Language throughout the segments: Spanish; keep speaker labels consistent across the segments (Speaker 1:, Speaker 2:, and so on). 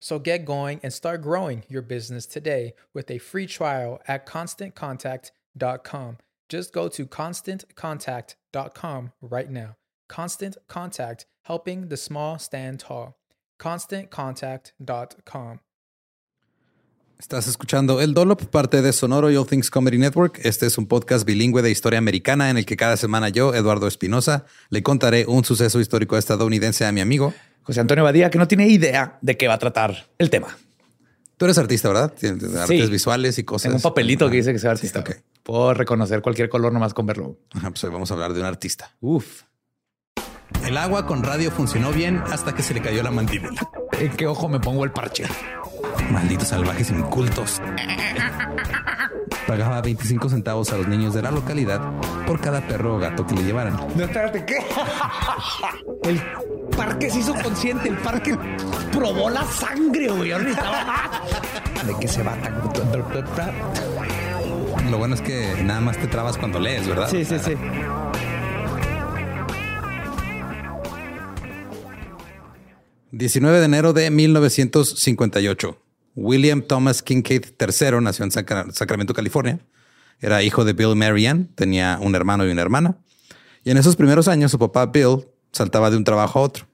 Speaker 1: So get going and start growing your business today with a free trial at constantcontact.com. Just go to constantcontact.com right now. Constant Contact, helping the small stand tall. ConstantContact.com.
Speaker 2: Estás escuchando El Dolop, parte de Sonoro y All Things Comedy Network. Este es un podcast bilingüe de historia americana en el que cada semana yo, Eduardo Espinosa, le contaré un suceso histórico estadounidense a mi amigo
Speaker 3: José Antonio Badía, que no tiene idea de qué va a tratar el tema.
Speaker 2: Tú eres artista, ¿verdad? Tienes artes visuales y cosas.
Speaker 3: Tengo un papelito que dice que soy artista. Puedo reconocer cualquier color nomás con verlo.
Speaker 2: pues hoy vamos a hablar de un artista.
Speaker 3: Uf.
Speaker 2: El agua con radio funcionó bien hasta que se le cayó la mandíbula.
Speaker 3: ¿En qué ojo me pongo el parche?
Speaker 2: Malditos salvajes incultos. Pagaba 25 centavos a los niños de la localidad por cada perro o gato que le llevaran.
Speaker 3: No, espérate, ¿qué? El parque se hizo consciente, el parque probó la sangre, güey. ¿De qué se va tan...
Speaker 2: Lo bueno es que nada más te trabas cuando lees, ¿verdad?
Speaker 3: Sí, sí, sí.
Speaker 2: ...19 de enero de 1958... William Thomas Kincaid III nació en Sacramento, California. Era hijo de Bill y Mary Ann, tenía un hermano y una hermana. Y en esos primeros años su papá Bill saltaba de un trabajo a otro.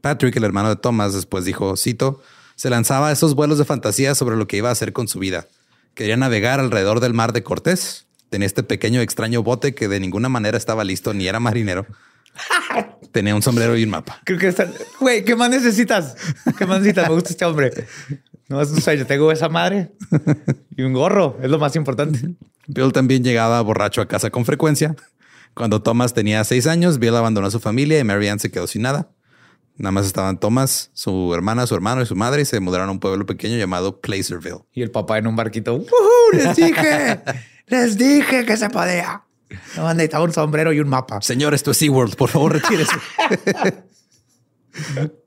Speaker 2: Patrick, el hermano de Thomas, después dijo, cito, se lanzaba a esos vuelos de fantasía sobre lo que iba a hacer con su vida. Quería navegar alrededor del mar de Cortés. Tenía este pequeño extraño bote que de ninguna manera estaba listo ni era marinero. Tenía un sombrero y un mapa.
Speaker 3: Creo que está. Güey, ¿qué más necesitas? ¿Qué más necesitas? Me gusta este hombre. No es un sueño. Tengo esa madre y un gorro. Es lo más importante.
Speaker 2: Bill también llegaba borracho a casa con frecuencia. Cuando Thomas tenía seis años, Bill abandonó a su familia y Marianne se quedó sin nada. Nada más estaban Thomas, su hermana, su hermano y su madre y se mudaron a un pueblo pequeño llamado Placerville.
Speaker 3: Y el papá en un barquito. Les dije, les dije que se podía. No, necesitaba un sombrero y un mapa.
Speaker 2: Señor, esto es SeaWorld. Por favor, retírese.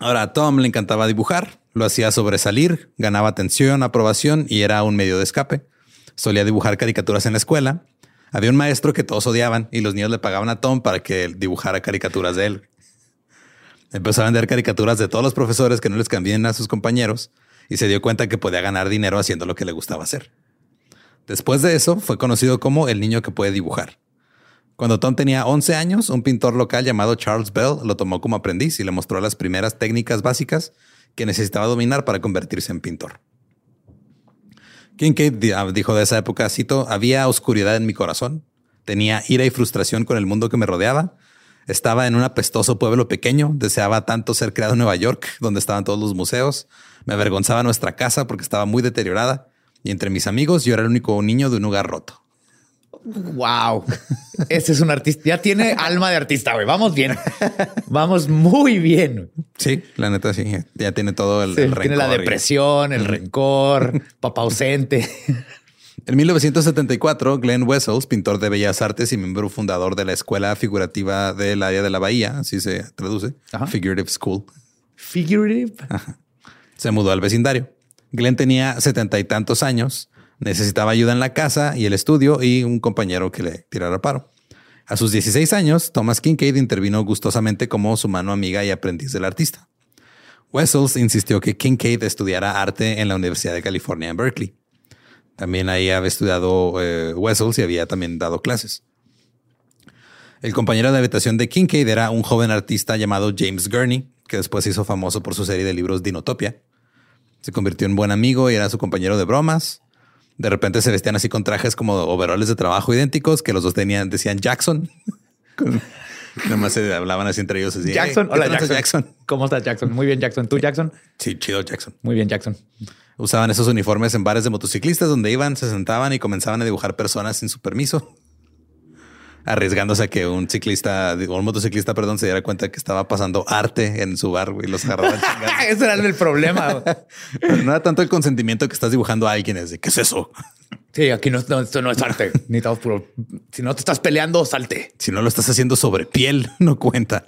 Speaker 2: Ahora, a Tom le encantaba dibujar, lo hacía sobresalir, ganaba atención, aprobación y era un medio de escape. Solía dibujar caricaturas en la escuela. Había un maestro que todos odiaban y los niños le pagaban a Tom para que dibujara caricaturas de él. Empezó a vender caricaturas de todos los profesores que no les cambien a sus compañeros y se dio cuenta que podía ganar dinero haciendo lo que le gustaba hacer. Después de eso, fue conocido como el niño que puede dibujar. Cuando Tom tenía 11 años, un pintor local llamado Charles Bell lo tomó como aprendiz y le mostró las primeras técnicas básicas que necesitaba dominar para convertirse en pintor. Kincaid ah, dijo de esa época, cito, había oscuridad en mi corazón, tenía ira y frustración con el mundo que me rodeaba, estaba en un apestoso pueblo pequeño, deseaba tanto ser creado en Nueva York, donde estaban todos los museos, me avergonzaba nuestra casa porque estaba muy deteriorada, y entre mis amigos yo era el único niño de un hogar roto.
Speaker 3: Wow. Ese es un artista. Ya tiene alma de artista, güey. Vamos bien. Vamos muy bien.
Speaker 2: Sí, la neta sí. Ya tiene todo el, rencor.
Speaker 3: Tiene la depresión, el rencor, papá ausente.
Speaker 2: En 1974, Glenn Wessels, pintor de bellas artes y miembro fundador de la Escuela Figurativa del Área de la Bahía, así se traduce, Figurative School.
Speaker 3: Figurative.
Speaker 2: Se mudó al vecindario. Glenn tenía setenta y tantos años Necesitaba ayuda en la casa y el estudio y un compañero que le tirara paro. A sus 16 años, Thomas Kincaid intervino gustosamente como su mano amiga y aprendiz del artista. Wessels insistió que Kincaid estudiara arte en la Universidad de California en Berkeley. También ahí había estudiado eh, Wessels y había también dado clases. El compañero de habitación de Kincaid era un joven artista llamado James Gurney, que después se hizo famoso por su serie de libros Dinotopia. Se convirtió en buen amigo y era su compañero de bromas. De repente se vestían así con trajes como overoles de trabajo idénticos que los dos tenían, decían Jackson. nada más se hablaban así entre ellos.
Speaker 3: Jackson, hola Jackson. ¿Cómo estás Jackson? Muy bien Jackson. ¿Tú Jackson?
Speaker 2: Sí, chido Jackson.
Speaker 3: Muy bien Jackson.
Speaker 2: Usaban esos uniformes en bares de motociclistas donde iban, se sentaban y comenzaban a dibujar personas sin su permiso arriesgándose a que un ciclista, un motociclista, perdón, se diera cuenta que estaba pasando arte en su bar y los agarraban.
Speaker 3: Ese era el problema.
Speaker 2: no era tanto el consentimiento que estás dibujando a alguien, es de qué es eso.
Speaker 3: Sí, aquí no, esto no es arte. Ni puro. Si no te estás peleando, salte.
Speaker 2: Si no lo estás haciendo sobre piel, no cuenta.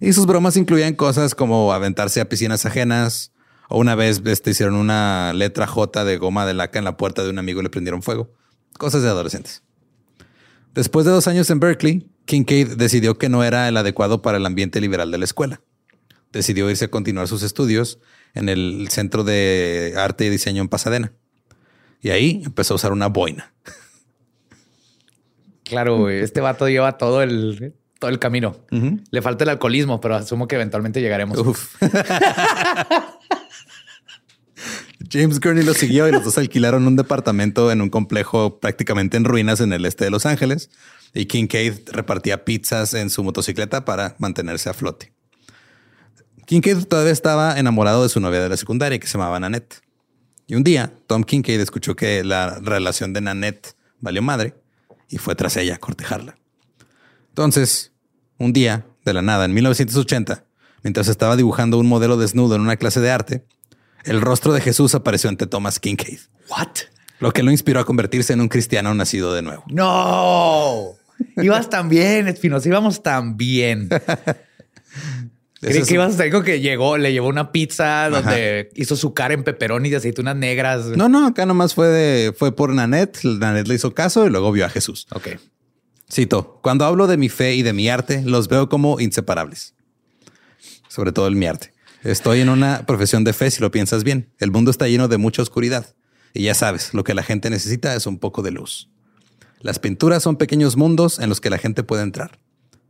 Speaker 2: y sus bromas incluían cosas como aventarse a piscinas ajenas. O una vez este, hicieron una letra J de goma de laca en la puerta de un amigo y le prendieron fuego. Cosas de adolescentes. Después de dos años en Berkeley, Kincaid decidió que no era el adecuado para el ambiente liberal de la escuela. Decidió irse a continuar sus estudios en el Centro de Arte y Diseño en Pasadena. Y ahí empezó a usar una boina.
Speaker 3: Claro, este vato lleva todo el, todo el camino. Le falta el alcoholismo, pero asumo que eventualmente llegaremos.
Speaker 2: James Gurney lo siguió y los dos alquilaron un departamento en un complejo prácticamente en ruinas en el este de Los Ángeles. Y Kincaid repartía pizzas en su motocicleta para mantenerse a flote. Kincaid todavía estaba enamorado de su novia de la secundaria que se llamaba Nanette. Y un día, Tom Kincaid escuchó que la relación de Nanette valió madre y fue tras ella a cortejarla. Entonces, un día, de la nada, en 1980, mientras estaba dibujando un modelo desnudo en una clase de arte, el rostro de Jesús apareció ante Thomas Kincaid.
Speaker 3: What?
Speaker 2: Lo que lo inspiró a convertirse en un cristiano nacido de nuevo.
Speaker 3: No, ibas tan bien, Espinosa, íbamos tan bien. Creí que ibas a estar que llegó, le llevó una pizza donde hizo su cara en peperón y de aceitunas negras.
Speaker 2: No, no, acá nomás fue de, fue por Nanette. Nanette le hizo caso y luego vio a Jesús.
Speaker 3: Ok.
Speaker 2: Cito, cuando hablo de mi fe y de mi arte, los veo como inseparables. Sobre todo el mi arte. Estoy en una profesión de fe si lo piensas bien. El mundo está lleno de mucha oscuridad. Y ya sabes, lo que la gente necesita es un poco de luz. Las pinturas son pequeños mundos en los que la gente puede entrar.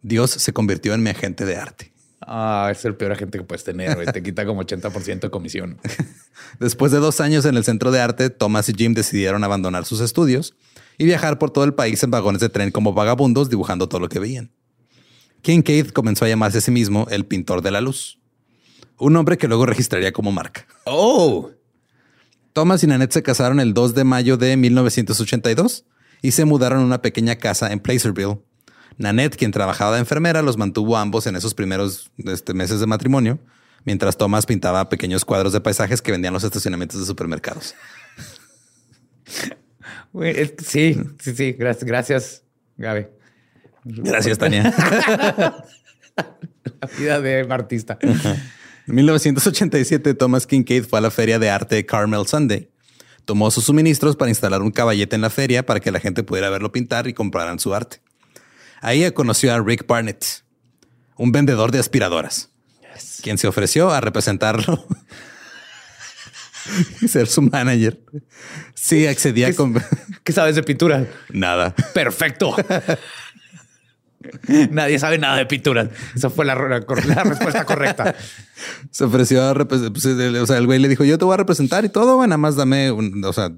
Speaker 2: Dios se convirtió en mi agente de arte.
Speaker 3: Ah, es el peor agente que puedes tener. Te quita como 80% de comisión.
Speaker 2: Después de dos años en el centro de arte, Thomas y Jim decidieron abandonar sus estudios y viajar por todo el país en vagones de tren como vagabundos dibujando todo lo que veían. Kincaid comenzó a llamarse a sí mismo el pintor de la luz un nombre que luego registraría como marca.
Speaker 3: Oh.
Speaker 2: Thomas y Nanette se casaron el 2 de mayo de 1982 y se mudaron a una pequeña casa en Placerville. Nanette, quien trabajaba de enfermera, los mantuvo ambos en esos primeros este, meses de matrimonio, mientras Thomas pintaba pequeños cuadros de paisajes que vendían los estacionamientos de supermercados.
Speaker 3: Sí, sí, sí. Gracias, gracias Gaby.
Speaker 2: Gracias, Tania.
Speaker 3: la vida de artista.
Speaker 2: En 1987, Thomas Kincaid fue a la feria de arte Carmel Sunday. Tomó sus suministros para instalar un caballete en la feria para que la gente pudiera verlo pintar y compraran su arte. Ahí conoció a Rick Barnett, un vendedor de aspiradoras, quien se ofreció a representarlo y ser su manager. Sí, accedía con...
Speaker 3: ¿Qué sabes de pintura?
Speaker 2: Nada.
Speaker 3: Perfecto. Nadie sabe nada de pinturas. Esa fue la, respuesta correcta.
Speaker 2: Se ofreció a representar. Pues, o sea, el güey le dijo: Yo te voy a representar y todo. nada más dame, o sea,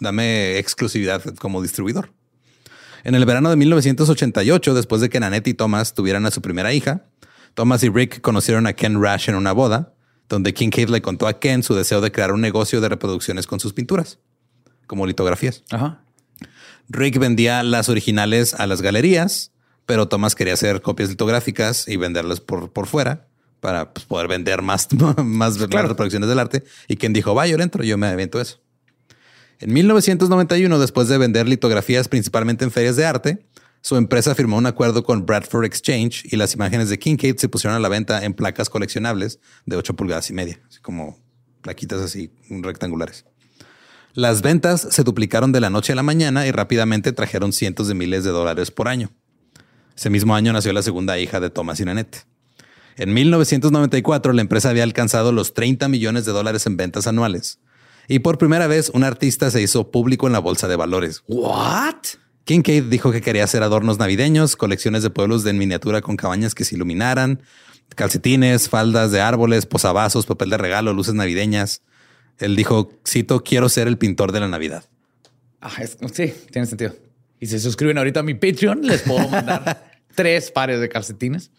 Speaker 2: dame exclusividad como distribuidor. En el verano de 1988, después de que Nanette y Thomas tuvieran a su primera hija, Thomas y Rick conocieron a Ken Rash en una boda, donde Kincaid le contó a Ken su deseo de crear un negocio de reproducciones con sus pinturas, como litografías. Rick vendía las originales a las galerías pero Thomas quería hacer copias litográficas y venderlas por, por fuera para pues, poder vender más, más, reproducciones del arte. Y quien dijo, vaya, yo entro, yo me aviento eso. En 1991, después de vender litografías principalmente en ferias de arte, su empresa firmó un acuerdo con Bradford Exchange y las imágenes de Kincaid se pusieron a la venta en placas coleccionables de 8 pulgadas y media, así como plaquitas así rectangulares. Las ventas se duplicaron de la noche a la mañana y rápidamente trajeron cientos de miles de dólares por año. Ese mismo año nació la segunda hija de Thomas y Nanette. En 1994, la empresa había alcanzado los 30 millones de dólares en ventas anuales. Y por primera vez, un artista se hizo público en la bolsa de valores.
Speaker 3: ¿What?
Speaker 2: Kincaid dijo que quería hacer adornos navideños, colecciones de pueblos de miniatura con cabañas que se iluminaran, calcetines, faldas de árboles, posavasos, papel de regalo, luces navideñas. Él dijo, cito, quiero ser el pintor de la Navidad.
Speaker 3: Ah, sí, tiene sentido. Y se suscriben ahorita a mi Patreon, les puedo mandar tres pares de calcetines.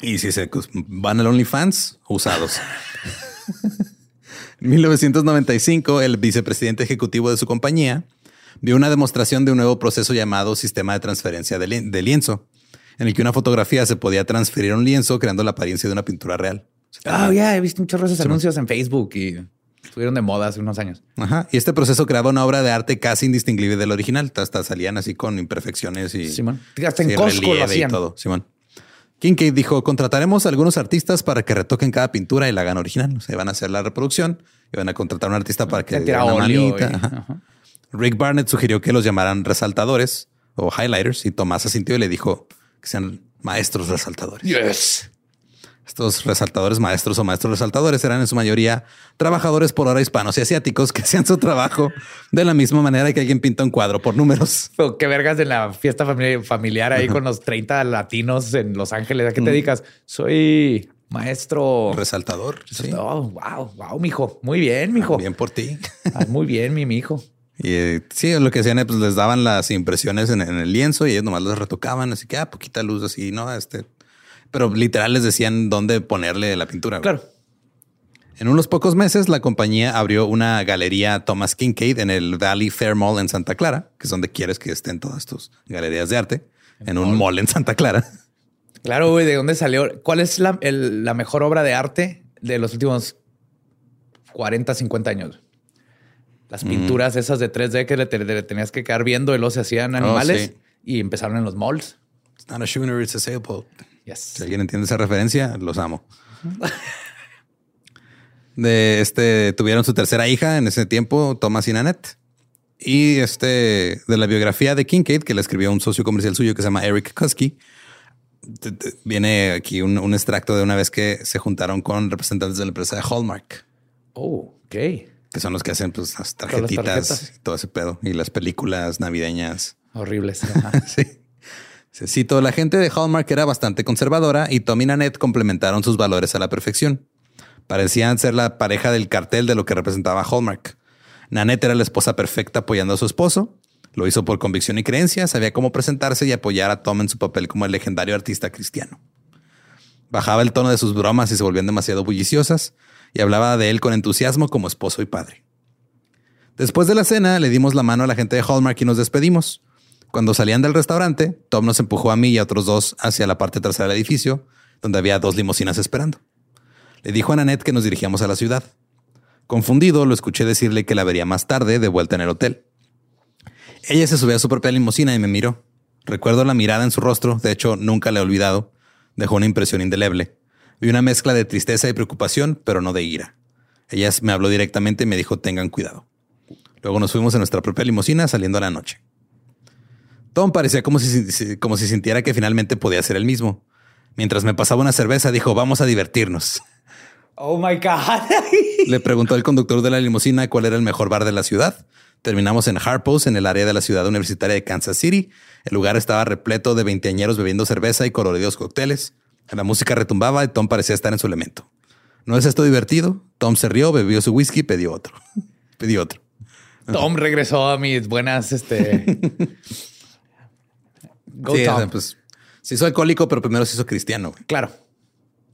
Speaker 2: Y si se van al OnlyFans, usados. en 1995, el vicepresidente ejecutivo de su compañía vio una demostración de un nuevo proceso llamado sistema de transferencia de, lienzo, en el que una fotografía se podía transferir a un lienzo creando la apariencia de una pintura real.
Speaker 3: Ah, ya he visto muchos de esos anuncios en Facebook y Estuvieron de moda hace unos años.
Speaker 2: Ajá. Y este proceso creaba una obra de arte casi indistinguible del original. Hasta salían así con imperfecciones y.
Speaker 3: Simón. Hasta en Costco lo hacían.
Speaker 2: Y todo. Simón. Kincaid dijo: contrataremos a algunos artistas para que retoquen cada pintura y la hagan original. O sea, van a hacer la reproducción y van a contratar a un artista para que
Speaker 3: haga una manita.
Speaker 2: Rick Barnett sugirió que los llamaran resaltadores o highlighters y Tomás asintió y le dijo que sean maestros resaltadores.
Speaker 3: Yes.
Speaker 2: Estos resaltadores maestros o maestros resaltadores eran en su mayoría trabajadores por hora hispanos y asiáticos que hacían su trabajo de la misma manera que alguien pinta un cuadro por números.
Speaker 3: Pero qué vergas de la fiesta familiar ahí con los 30 latinos en Los Ángeles. ¿A qué te mm. dedicas? Soy maestro
Speaker 2: resaltador.
Speaker 3: Sí. Oh, wow, wow, mijo. Muy bien, mijo.
Speaker 2: Bien por ti.
Speaker 3: Ah, muy bien, mi mijo.
Speaker 2: Y eh, sí, lo que hacían, pues les daban las impresiones en, el lienzo y ellos nomás las retocaban. Así que, ah, poquita luz así, no, este pero literal les decían dónde ponerle la pintura.
Speaker 3: Claro.
Speaker 2: En unos pocos meses, la compañía abrió una galería Thomas Kincaid en el Valley Fair Mall en Santa Clara, que es donde quieres que estén todas tus galerías de arte, en un mall en Santa Clara.
Speaker 3: Claro, güey, ¿de dónde salió? ¿Cuál es la, mejor obra de arte de los últimos 40, 50 años? Las mm. pinturas esas de 3D que le, tenías que quedar viendo y luego se hacían oh, animales y empezaron en los malls.
Speaker 2: It's not a schooner, it's a sailboat. Si alguien entiende esa referencia, los amo. de este tuvieron su tercera hija en ese tiempo, Thomas y Nanette. Y este de la biografía de Kincaid, que le escribió un socio comercial suyo que se llama Eric Kusky, viene aquí un, extracto de una vez que se juntaron con representantes de la empresa de Hallmark.
Speaker 3: Oh, ok.
Speaker 2: Que son los que hacen pues, las tarjetitas y todo ese pedo y las películas navideñas.
Speaker 3: Horribles.
Speaker 2: sí. Cito, la gente de Hallmark era bastante conservadora y Tom y Nanette complementaron sus valores a la perfección. Parecían ser la pareja del cartel de lo que representaba Hallmark. Nanette era la esposa perfecta apoyando a su esposo. Lo hizo por convicción y creencia, sabía cómo presentarse y apoyar a Tom en su papel como el legendario artista cristiano. Bajaba el tono de sus bromas y se volvían demasiado bulliciosas, y hablaba de él con entusiasmo como esposo y padre. Después de la cena, le dimos la mano a la gente de Hallmark y nos despedimos. Cuando salían del restaurante, Tom nos empujó a mí y a otros dos hacia la parte trasera del edificio, donde había dos limusinas esperando. Le dijo a Nanette que nos dirigíamos a la ciudad. Confundido, lo escuché decirle que la vería más tarde de vuelta en el hotel. Ella se subió a su propia limusina y me miró. Recuerdo la mirada en su rostro, de hecho nunca la he olvidado. Dejó una impresión indeleble. Vi una mezcla de tristeza y preocupación, pero no de ira. Ella me habló directamente y me dijo, tengan cuidado. Luego nos fuimos en nuestra propia limusina saliendo a la noche. Tom parecía como si, como si sintiera que finalmente podía ser el mismo. Mientras me pasaba una cerveza, dijo, vamos a divertirnos.
Speaker 3: Oh my God.
Speaker 2: Le preguntó al conductor de la limusina cuál era el mejor bar de la ciudad. Terminamos en Harpos, en el área de la ciudad universitaria de Kansas City. El lugar estaba repleto de veinteañeros bebiendo cerveza y coloridos cócteles. La música retumbaba y Tom parecía estar en su elemento. ¿No es esto divertido? Tom se rió, bebió su whisky y pidió otro. pidió otro.
Speaker 3: Tom regresó a mis buenas, este...
Speaker 2: sí, pues se hizo alcohólico, pero primero se hizo cristiano.
Speaker 3: Claro.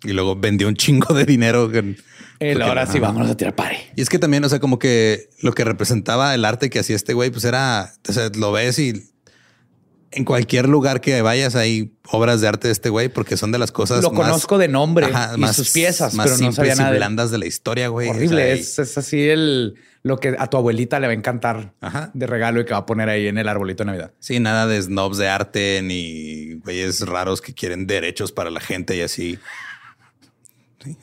Speaker 2: Y luego vendió un chingo de dinero.
Speaker 3: El ahora sí, vámonos a tirar pare.
Speaker 2: Y es que también, o sea, como que lo que representaba el arte que hacía este güey, pues era, o sea, lo ves y en cualquier lugar que vayas hay obras de arte de este güey porque son de las cosas
Speaker 3: lo conozco de nombre y más, sus piezas, pero no sabía nada
Speaker 2: y blandas de la historia, güey.
Speaker 3: Horrible. es, es, así el lo que a tu abuelita le va a encantar de regalo y que va a poner ahí en el arbolito de Navidad.
Speaker 2: Sí, nada de snobs de arte ni güeyes raros que quieren derechos para la gente y así.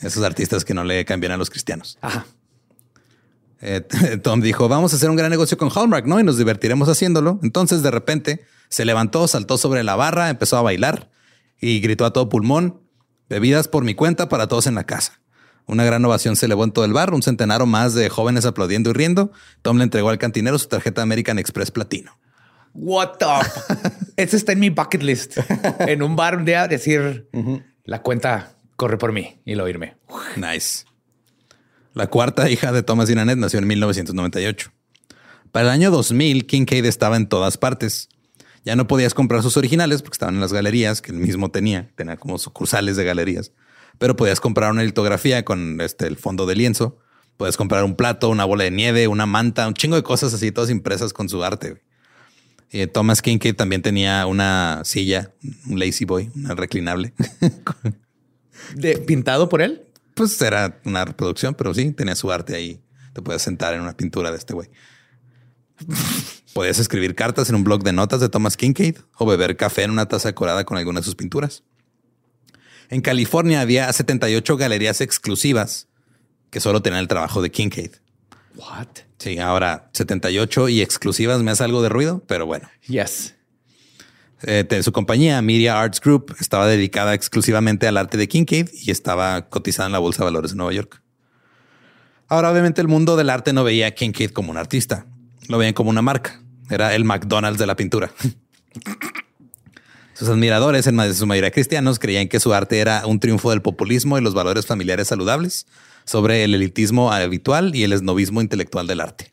Speaker 2: esos artistas que no le cambian a los cristianos.
Speaker 3: Ajá.
Speaker 2: Eh, Tom dijo, vamos a hacer un gran negocio con Hallmark, ¿no? Y nos divertiremos haciéndolo. Entonces, de repente, se levantó, saltó sobre la barra, empezó a bailar y gritó a todo pulmón, bebidas por mi cuenta para todos en la casa. Una gran ovación se elevó en todo el bar, un centenar o más de jóvenes aplaudiendo y riendo. Tom le entregó al cantinero su tarjeta American Express Platino.
Speaker 3: What the? Ese está en mi bucket list. en un bar un día decir la cuenta corre por mí y lo irme.
Speaker 2: Nice. La cuarta hija de Thomas y Nanette nació en 1998. Para el año 2000, Kincaid estaba en todas partes. Ya no podías comprar sus originales porque estaban en las galerías que él mismo tenía. Tenía como sucursales de galerías pero podías comprar una litografía con este, el fondo de lienzo. Puedes comprar un plato, una bola de nieve, una manta, un chingo de cosas así, todas impresas con su arte. Y Thomas Kincaid también tenía una silla, un lazy boy, una reclinable.
Speaker 3: ¿De, ¿Pintado por él?
Speaker 2: Pues era una reproducción, pero sí, tenía su arte ahí. Te puedes sentar en una pintura de este güey. Podías escribir cartas en un blog de notas de Thomas Kincaid o beber café en una taza decorada con alguna de sus pinturas. En California había 78 galerías exclusivas que solo tenían el trabajo de Kincaid.
Speaker 3: What?
Speaker 2: Sí, ahora 78 y exclusivas me hace algo de ruido, pero bueno.
Speaker 3: Yes.
Speaker 2: Eh, su compañía, Media Arts Group, estaba dedicada exclusivamente al arte de Kincaid y estaba cotizada en la Bolsa de Valores de Nueva York. Ahora, obviamente, el mundo del arte no veía a Kincaid como un artista, lo veían como una marca. Era el McDonald's de la pintura. Sus admiradores, en su mayoría cristianos, creían que su arte era un triunfo del populismo y los valores familiares saludables sobre el elitismo habitual y el esnovismo intelectual del arte.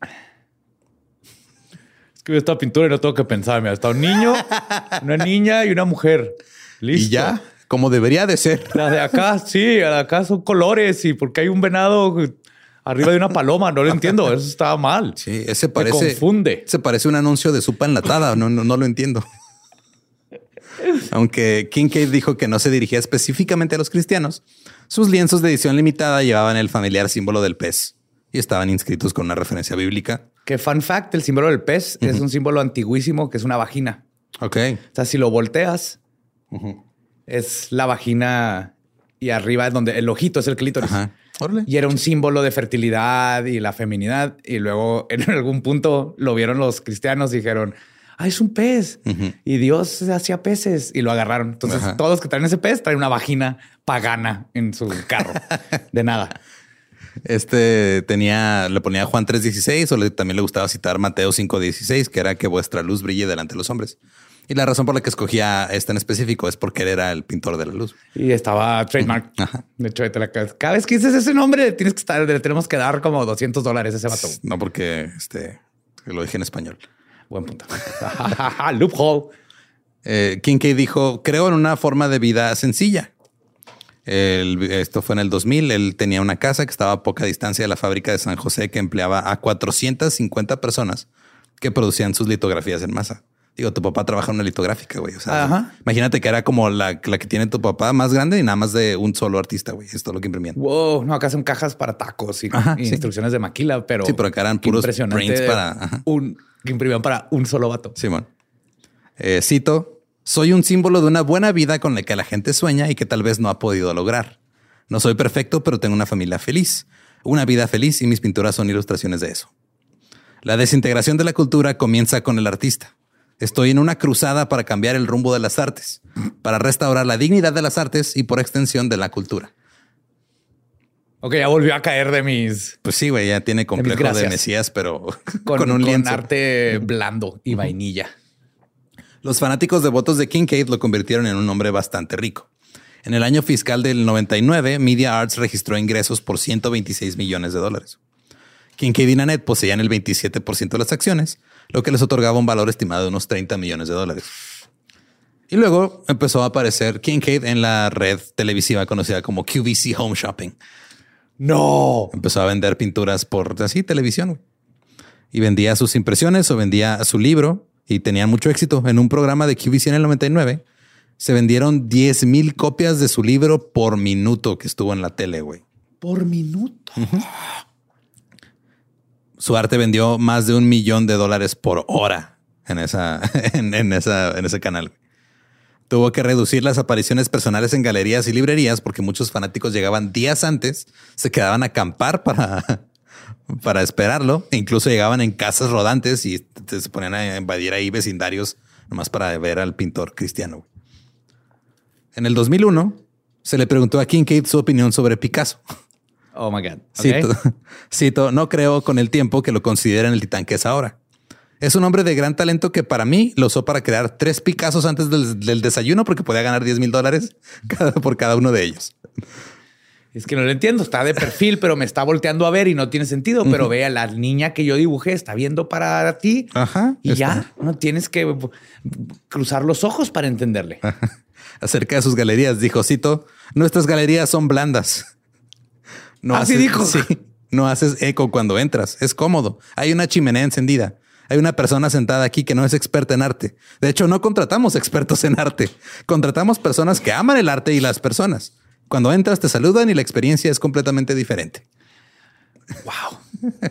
Speaker 3: Escribe esta pintura y no tengo que pensar. Mira, está un niño, una niña y una mujer. Listo.
Speaker 2: Y ya, como debería de ser.
Speaker 3: La de acá, sí, acá son colores y porque hay un venado arriba de una paloma. No lo entiendo. Eso estaba mal.
Speaker 2: Sí, ese parece.
Speaker 3: Me confunde.
Speaker 2: Se parece un anuncio de sopa enlatada. No, no, no lo entiendo. Aunque Kincaid dijo que no se dirigía específicamente a los cristianos, sus lienzos de edición limitada llevaban el familiar símbolo del pez y estaban inscritos con una referencia bíblica.
Speaker 3: Que fun fact, el símbolo del pez es un símbolo antiguísimo que es una vagina.
Speaker 2: Ok.
Speaker 3: O sea, si lo volteas, es la vagina y arriba es donde el ojito es el clítoris. Y era un símbolo de fertilidad y la feminidad. Y luego en algún punto lo vieron los cristianos y dijeron, ah, es un pez. Y Dios hacía peces y lo agarraron. Entonces, todos los que traen ese pez traen una vagina pagana en su carro. de nada.
Speaker 2: Este tenía, le ponía Juan 3.16 o también le gustaba citar Mateo 5.16, que era que vuestra luz brille delante de los hombres. Y la razón por la que escogía este en específico es porque él era el pintor de la luz.
Speaker 3: Y estaba trademark. De hecho, cada vez que dices ese nombre, tienes que estar, le tenemos que dar como 200 dólares a ese vato.
Speaker 2: No, porque este, lo dije en español.
Speaker 3: Buen punto. Loophole.
Speaker 2: Eh, Kincaid dijo, creo en una forma de vida sencilla. Esto fue en el 2000. Él tenía una casa que estaba a poca distancia de la fábrica de San José que empleaba a 450 personas que producían sus litografías en masa. Digo, tu papá trabaja en una litográfica, güey. O sea, imagínate que era como la, que tiene tu papá más grande y nada más de un solo artista, güey. Esto es lo que imprimían.
Speaker 3: Wow, no, acá son cajas para tacos y, instrucciones de maquila, pero
Speaker 2: sí, pero acá eran puros prints para
Speaker 3: un que imprimían para un solo vato.
Speaker 2: Simón. Eh, cito, Soy un símbolo de una buena vida con la que la gente sueña y que tal vez no ha podido lograr. No soy perfecto, pero tengo una familia feliz, una vida feliz y mis pinturas son ilustraciones de eso. La desintegración de la cultura comienza con el artista. Estoy en una cruzada para cambiar el rumbo de las artes, para restaurar la dignidad de las artes y por extensión de la cultura.
Speaker 3: Ok, ya volvió a caer de mis.
Speaker 2: Pues sí, güey, ya tiene complejo de, Mesías, pero con, un lienzo.
Speaker 3: arte blando y vainilla.
Speaker 2: Los fanáticos devotos de Kincaid lo convirtieron en un hombre bastante rico. En el año fiscal del 99, Media Arts registró ingresos por 126 millones de dólares. Kincaid y Nanette poseían el 27% de las acciones, lo que les otorgaba un valor estimado de unos 30 millones de dólares. Y luego empezó a aparecer Kincaid en la red televisiva conocida como QVC Home Shopping.
Speaker 3: No.
Speaker 2: Empezó a vender pinturas por así televisión. Y vendía sus impresiones o vendía su libro y tenía mucho éxito. En un programa de QVC en el 99 se vendieron 10 mil copias de su libro por minuto que estuvo en la tele, güey.
Speaker 3: Por minuto.
Speaker 2: Su arte vendió más de un millón de dólares por hora en, esa, en, esa, en ese canal. Tuvo que reducir las apariciones personales en galerías y librerías porque muchos fanáticos llegaban días antes, se quedaban a acampar para, para esperarlo. E incluso llegaban en casas rodantes y se ponían a invadir ahí vecindarios nomás para ver al pintor cristiano. En el 2001 se le preguntó a Kincaid su opinión sobre Picasso.
Speaker 3: Oh my God.
Speaker 2: Cito, no creo con el tiempo que lo consideren el titán que es ahora. Es un hombre de gran talento que para mí lo usó para crear tres Picassos antes del, desayuno porque podía ganar 10 mil dólares por cada uno de ellos.
Speaker 3: Es que no lo entiendo. Está de perfil, pero me está volteando a ver y no tiene sentido. Pero vea, la niña que yo dibujé está viendo para ti.
Speaker 2: Ajá.
Speaker 3: Y ya no tienes que cruzar los ojos para entenderle.
Speaker 2: Acerca de sus galerías, dijo Cito, nuestras galerías son blandas.
Speaker 3: No Así dijo.
Speaker 2: Sí, no haces eco cuando entras. Es cómodo. Hay una chimenea encendida. Hay una persona sentada aquí que no es experta en arte. De hecho, no contratamos expertos en arte. Contratamos personas que aman el arte y las personas. Cuando entras te saludan y la experiencia es completamente diferente.
Speaker 3: Wow.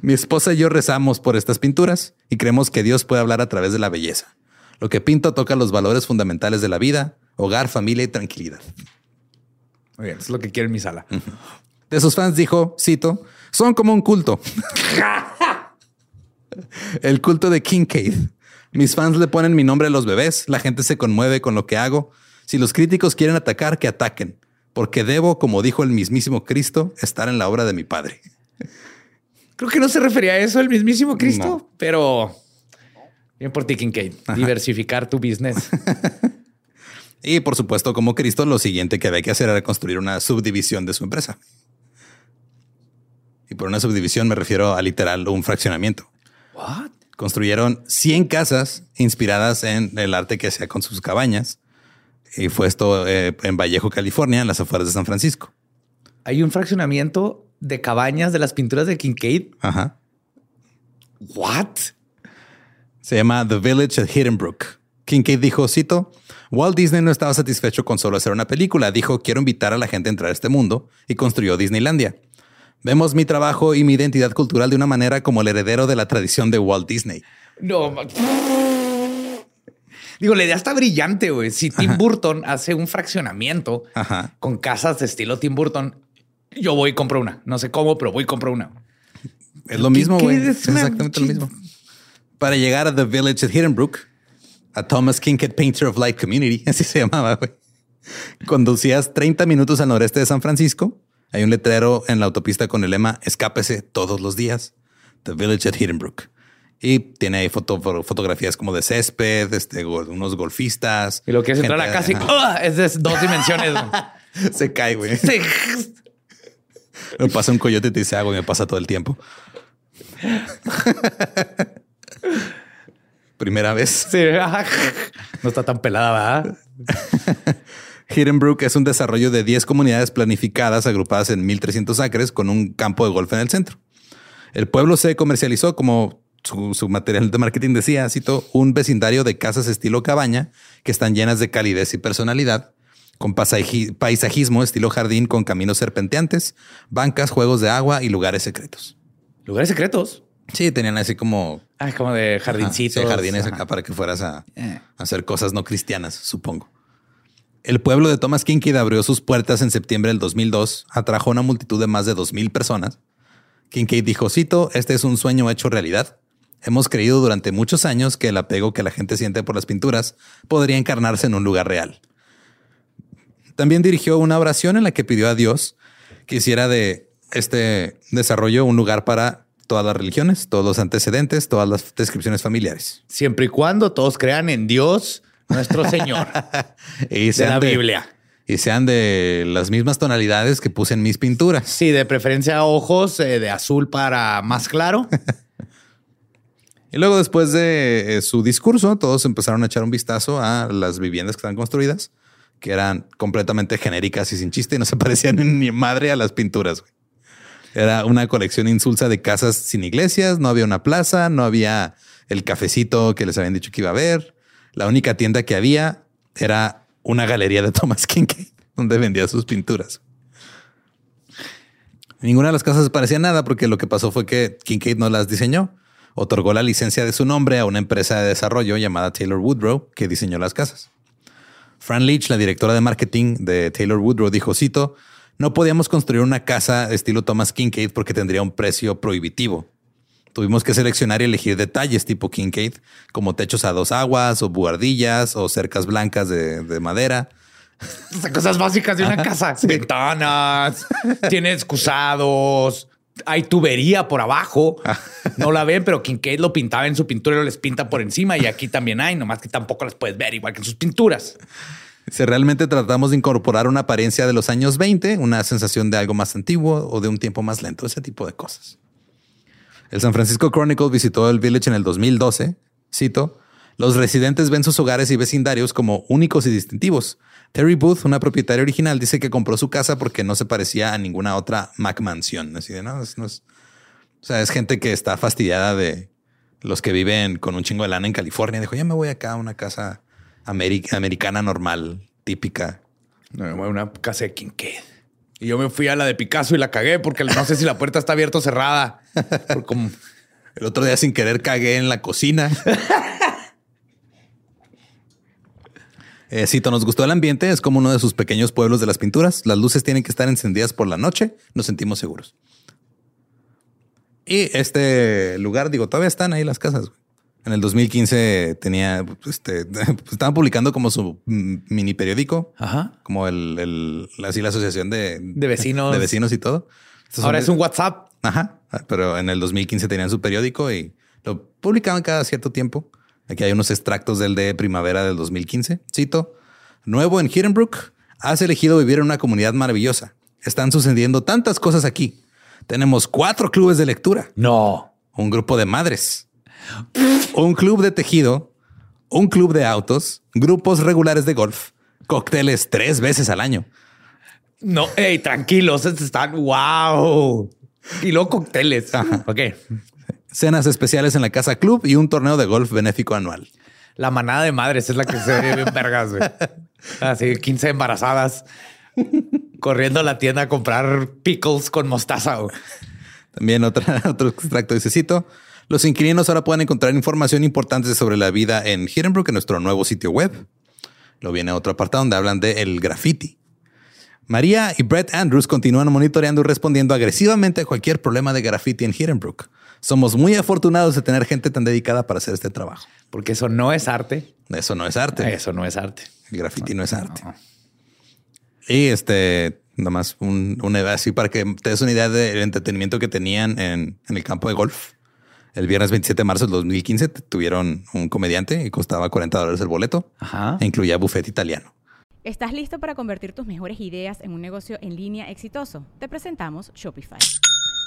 Speaker 2: Mi esposa y yo rezamos por estas pinturas y creemos que Dios puede hablar a través de la belleza. Lo que pinto toca los valores fundamentales de la vida, hogar, familia y tranquilidad.
Speaker 3: Muy bien, es lo que quiere en mi sala
Speaker 2: de sus fans dijo, cito, son como un culto. El culto de Kincaid. Mis fans le ponen mi nombre a los bebés, la gente se conmueve con lo que hago. Si los críticos quieren atacar, que ataquen, porque debo, como dijo el mismísimo Cristo, estar en la obra de mi padre.
Speaker 3: Creo que no se refería a eso el mismísimo Cristo, pero bien por ti, Kincaid, diversificar tu business.
Speaker 2: y por supuesto, como Cristo, lo siguiente que había que hacer era construir una subdivisión de su empresa. Y por una subdivisión me refiero a literal un fraccionamiento.
Speaker 3: What?
Speaker 2: Construyeron 100 casas inspiradas en el arte que hacía con sus cabañas. Y fue esto eh, en Vallejo, California, en las afueras de San Francisco.
Speaker 3: Hay un fraccionamiento de cabañas de las pinturas de Kincaid.
Speaker 2: Ajá.
Speaker 3: What?
Speaker 2: Se llama The Village at Hidden Brook. Kincaid dijo, cito, Walt Disney no estaba satisfecho con solo hacer una película. Dijo, quiero invitar a la gente a entrar a este mundo y construyó Disneylandia. Vemos mi trabajo y mi identidad cultural de una manera como el heredero de la tradición de Walt Disney.
Speaker 3: No. Digo, la idea está brillante, güey. Si Tim Burton hace un fraccionamiento con casas de estilo Tim Burton, yo voy y compro una. No sé cómo, pero voy y compro una.
Speaker 2: Es lo mismo, güey. Es exactamente lo mismo. Para llegar a The Village at Hidden Brook, a Thomas Kincaid Painter of Light Community, así se llamaba, güey. Conducías 30 minutos al noreste de San Francisco hay un letrero en la autopista con el lema Escápese todos los días. The Village at Hidden Brook. Y tiene ahí fotografías como de césped, este, unos golfistas.
Speaker 3: Y lo que es entrar a la casa y ¡ah! es de dos dimensiones.
Speaker 2: Se cae, güey. Me pasa un coyote y te dice algo y me pasa todo el tiempo. Primera vez.
Speaker 3: Sí. No está tan pelada, ¿verdad?
Speaker 2: Hidden Brook es un desarrollo de 10 comunidades planificadas agrupadas en 1.300 acres con un campo de golf en el centro. El pueblo se comercializó como su, material de marketing decía, cito, un vecindario de casas estilo cabaña que están llenas de calidez y personalidad, con paisajismo estilo jardín con caminos serpenteantes, bancas, juegos de agua y lugares secretos.
Speaker 3: ¿Lugares secretos?
Speaker 2: Sí, tenían así como...
Speaker 3: Ay, como de jardincitos.
Speaker 2: jardines acá para que fueras a, eh. a hacer cosas no cristianas, supongo. El pueblo de Thomas Kincaid abrió sus puertas en septiembre del 2002, atrajo una multitud de más de 2.000 personas. Kincaid dijo, cito, este es un sueño hecho realidad. Hemos creído durante muchos años que el apego que la gente siente por las pinturas podría encarnarse en un lugar real. También dirigió una oración en la que pidió a Dios que hiciera de este desarrollo un lugar para todas las religiones, todos los antecedentes, todas las descripciones familiares.
Speaker 3: Siempre y cuando todos crean en Dios, nuestro Señor. y de la Biblia.
Speaker 2: Y sean de las mismas tonalidades que puse en mis pinturas.
Speaker 3: Sí, de preferencia ojos eh, de azul para más claro.
Speaker 2: y luego después de eh, su discurso, todos empezaron a echar un vistazo a las viviendas que están construidas, que eran completamente genéricas y sin chiste y no se parecían ni madre a las pinturas. Era una colección insulsa de casas sin iglesias, no había una plaza, no había el cafecito que les habían dicho que iba a haber. La única tienda que había era una galería de Thomas Kincaid donde vendía sus pinturas. Ninguna de las casas parecía nada porque lo que pasó fue que Kincaid no las diseñó. Otorgó la licencia de su nombre a una empresa de desarrollo llamada Taylor Woodrow que diseñó las casas. Fran Leach, la directora de marketing de Taylor Woodrow, dijo, cito, no podíamos construir una casa estilo Thomas Kincaid porque tendría un precio prohibitivo. Tuvimos que seleccionar y elegir detalles tipo Kincaid, como techos a dos aguas o buhardillas o cercas blancas de, madera.
Speaker 3: Cosas básicas de una casa. Ventanas, tiene excusados, hay tubería por abajo. Ah. No la ven, pero Kincaid lo pintaba en su pintura y les pinta por encima. Y aquí también hay, nomás que tampoco las puedes ver, igual que en sus pinturas.
Speaker 2: Si realmente tratamos de incorporar una apariencia de los años 20, una sensación de algo más antiguo o de un tiempo más lento, ese tipo de cosas. El San Francisco Chronicle visitó el Village en el 2012. Cito, los residentes ven sus hogares y vecindarios como únicos y distintivos. Terry Booth, una propietaria original, dice que compró su casa porque no se parecía a ninguna otra Mac mansión. Así de, no, o sea, es gente que está fastidiada de los que viven con un chingo de lana en California. Dijo, ya me voy acá a una casa americana normal, típica.
Speaker 3: una casa de Kincaid. Y yo me fui a la de Picasso y la cagué porque no sé si la puerta está abierta o cerrada.
Speaker 2: Como... El otro día sin querer cagué en la cocina. eh, Cito, nos gustó el ambiente. Es como uno de sus pequeños pueblos de las pinturas. Las luces tienen que estar encendidas por la noche. Nos sentimos seguros. Y este lugar, digo, todavía están ahí las casas. En el 2015 tenía, este, estaban publicando como su mini periódico, como el, así la asociación de,
Speaker 3: vecinos,
Speaker 2: de vecinos y todo.
Speaker 3: Ahora es un WhatsApp.
Speaker 2: Ajá, pero en el 2015 tenían su periódico y lo publicaban cada cierto tiempo. Aquí hay unos extractos del de primavera del 2015. Cito: Nuevo en Hiddenbrook, has elegido vivir en una comunidad maravillosa. Están sucediendo tantas cosas aquí. Tenemos cuatro clubes de lectura.
Speaker 3: No.
Speaker 2: Un grupo de madres un club de tejido, un club de autos, grupos regulares de golf, cócteles tres veces al año.
Speaker 3: No, hey, tranquilos, están wow. Y luego cócteles. Ok.
Speaker 2: Cenas especiales en la casa club y un torneo de golf benéfico anual.
Speaker 3: La manada de madres es la que se ve bien vergas, Así, 15 embarazadas corriendo a la tienda a comprar pickles con mostaza.
Speaker 2: También otra, otro extracto dice cito. Los inquilinos ahora pueden encontrar información importante sobre la vida en Hiddenbrook en nuestro nuevo sitio web. Lo viene a otro apartado donde hablan de el graffiti. María y Brett Andrews continúan monitoreando y respondiendo agresivamente a cualquier problema de graffiti en Hiddenbrook. Somos muy afortunados de tener gente tan dedicada para hacer este trabajo.
Speaker 3: Porque eso no es arte.
Speaker 2: Eso no es arte.
Speaker 3: Eso no es arte.
Speaker 2: El graffiti no, es arte. Y este, nada más un, así para que te des una idea del entretenimiento que tenían en el campo de golf. El viernes 27 de marzo del 2015 tuvieron un comediante y costaba 40 dólares el boleto. Ajá. E incluía buffet italiano.
Speaker 4: ¿Estás listo para convertir tus mejores ideas en un negocio en línea exitoso? Te presentamos Shopify.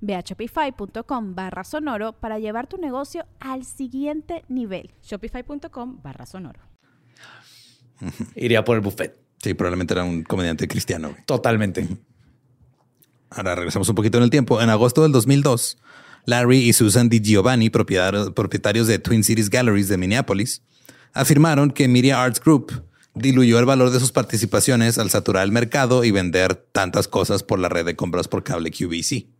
Speaker 4: Ve a shopify.com barra sonoro para llevar tu negocio al siguiente nivel. Shopify.com barra sonoro.
Speaker 3: Iría por el buffet.
Speaker 2: Sí, probablemente era un comediante cristiano.
Speaker 3: Totalmente.
Speaker 2: Ahora regresamos un poquito en el tiempo. En agosto del 2002, Larry y Susan Di Giovanni, propietarios de Twin Cities Galleries de Minneapolis, afirmaron que Media Arts Group diluyó el valor de sus participaciones al saturar el mercado y vender tantas cosas por la red de compras por cable QVC.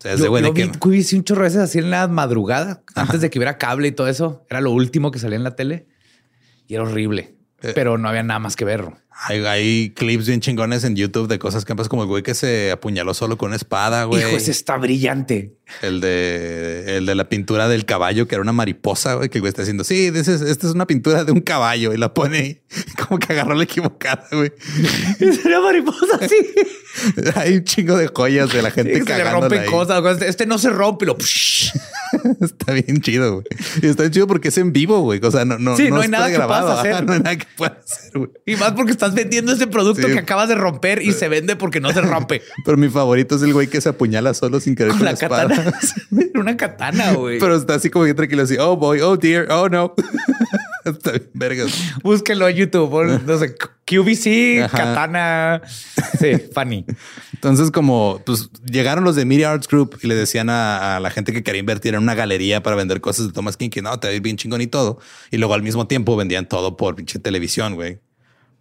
Speaker 3: O sea, es de que... QVC un chorro veces así en la madrugada, antes de que hubiera cable y todo eso. Era lo último que salía en la tele y era horrible. Eh, pero no había nada más que ver.
Speaker 2: Hay, clips bien chingones en YouTube de cosas que pasado como el güey que se apuñaló solo con una espada, güey. Hijo,
Speaker 3: ese está brillante.
Speaker 2: El de, el de la pintura del caballo, que era una mariposa, güey, que el güey está haciendo, sí, esta es, una pintura de un caballo y la pone como que agarró la equivocada, güey.
Speaker 3: Sería mariposa, sí.
Speaker 2: Hay un chingo de joyas de la gente que
Speaker 3: se le rompen cosas. Este no se rompe, lo...
Speaker 2: está bien chido, güey. Y está bien chido porque es en vivo, güey. O sea, no, no,
Speaker 3: sí, no, hay nada que puedas hacer.
Speaker 2: no hay nada que puedas hacer, güey.
Speaker 3: Y más porque estás vendiendo ese producto que acabas de romper y se vende porque no se rompe.
Speaker 2: Pero mi favorito es el güey que se apuñala solo sin querer
Speaker 3: con, la katana. Una katana, güey.
Speaker 2: Pero está así como bien tranquilo, así, oh boy, oh dear, oh no. está bien, vergas.
Speaker 3: Búsquelo en YouTube, no sé, QVC, katana. Sí, funny.
Speaker 2: Entonces, como pues llegaron los de Media Arts Group y le decían a, la gente que quería invertir en una galería para vender cosas de Thomas King que no, te va bien chingón y todo. Y luego al mismo tiempo vendían todo por pinche televisión, güey.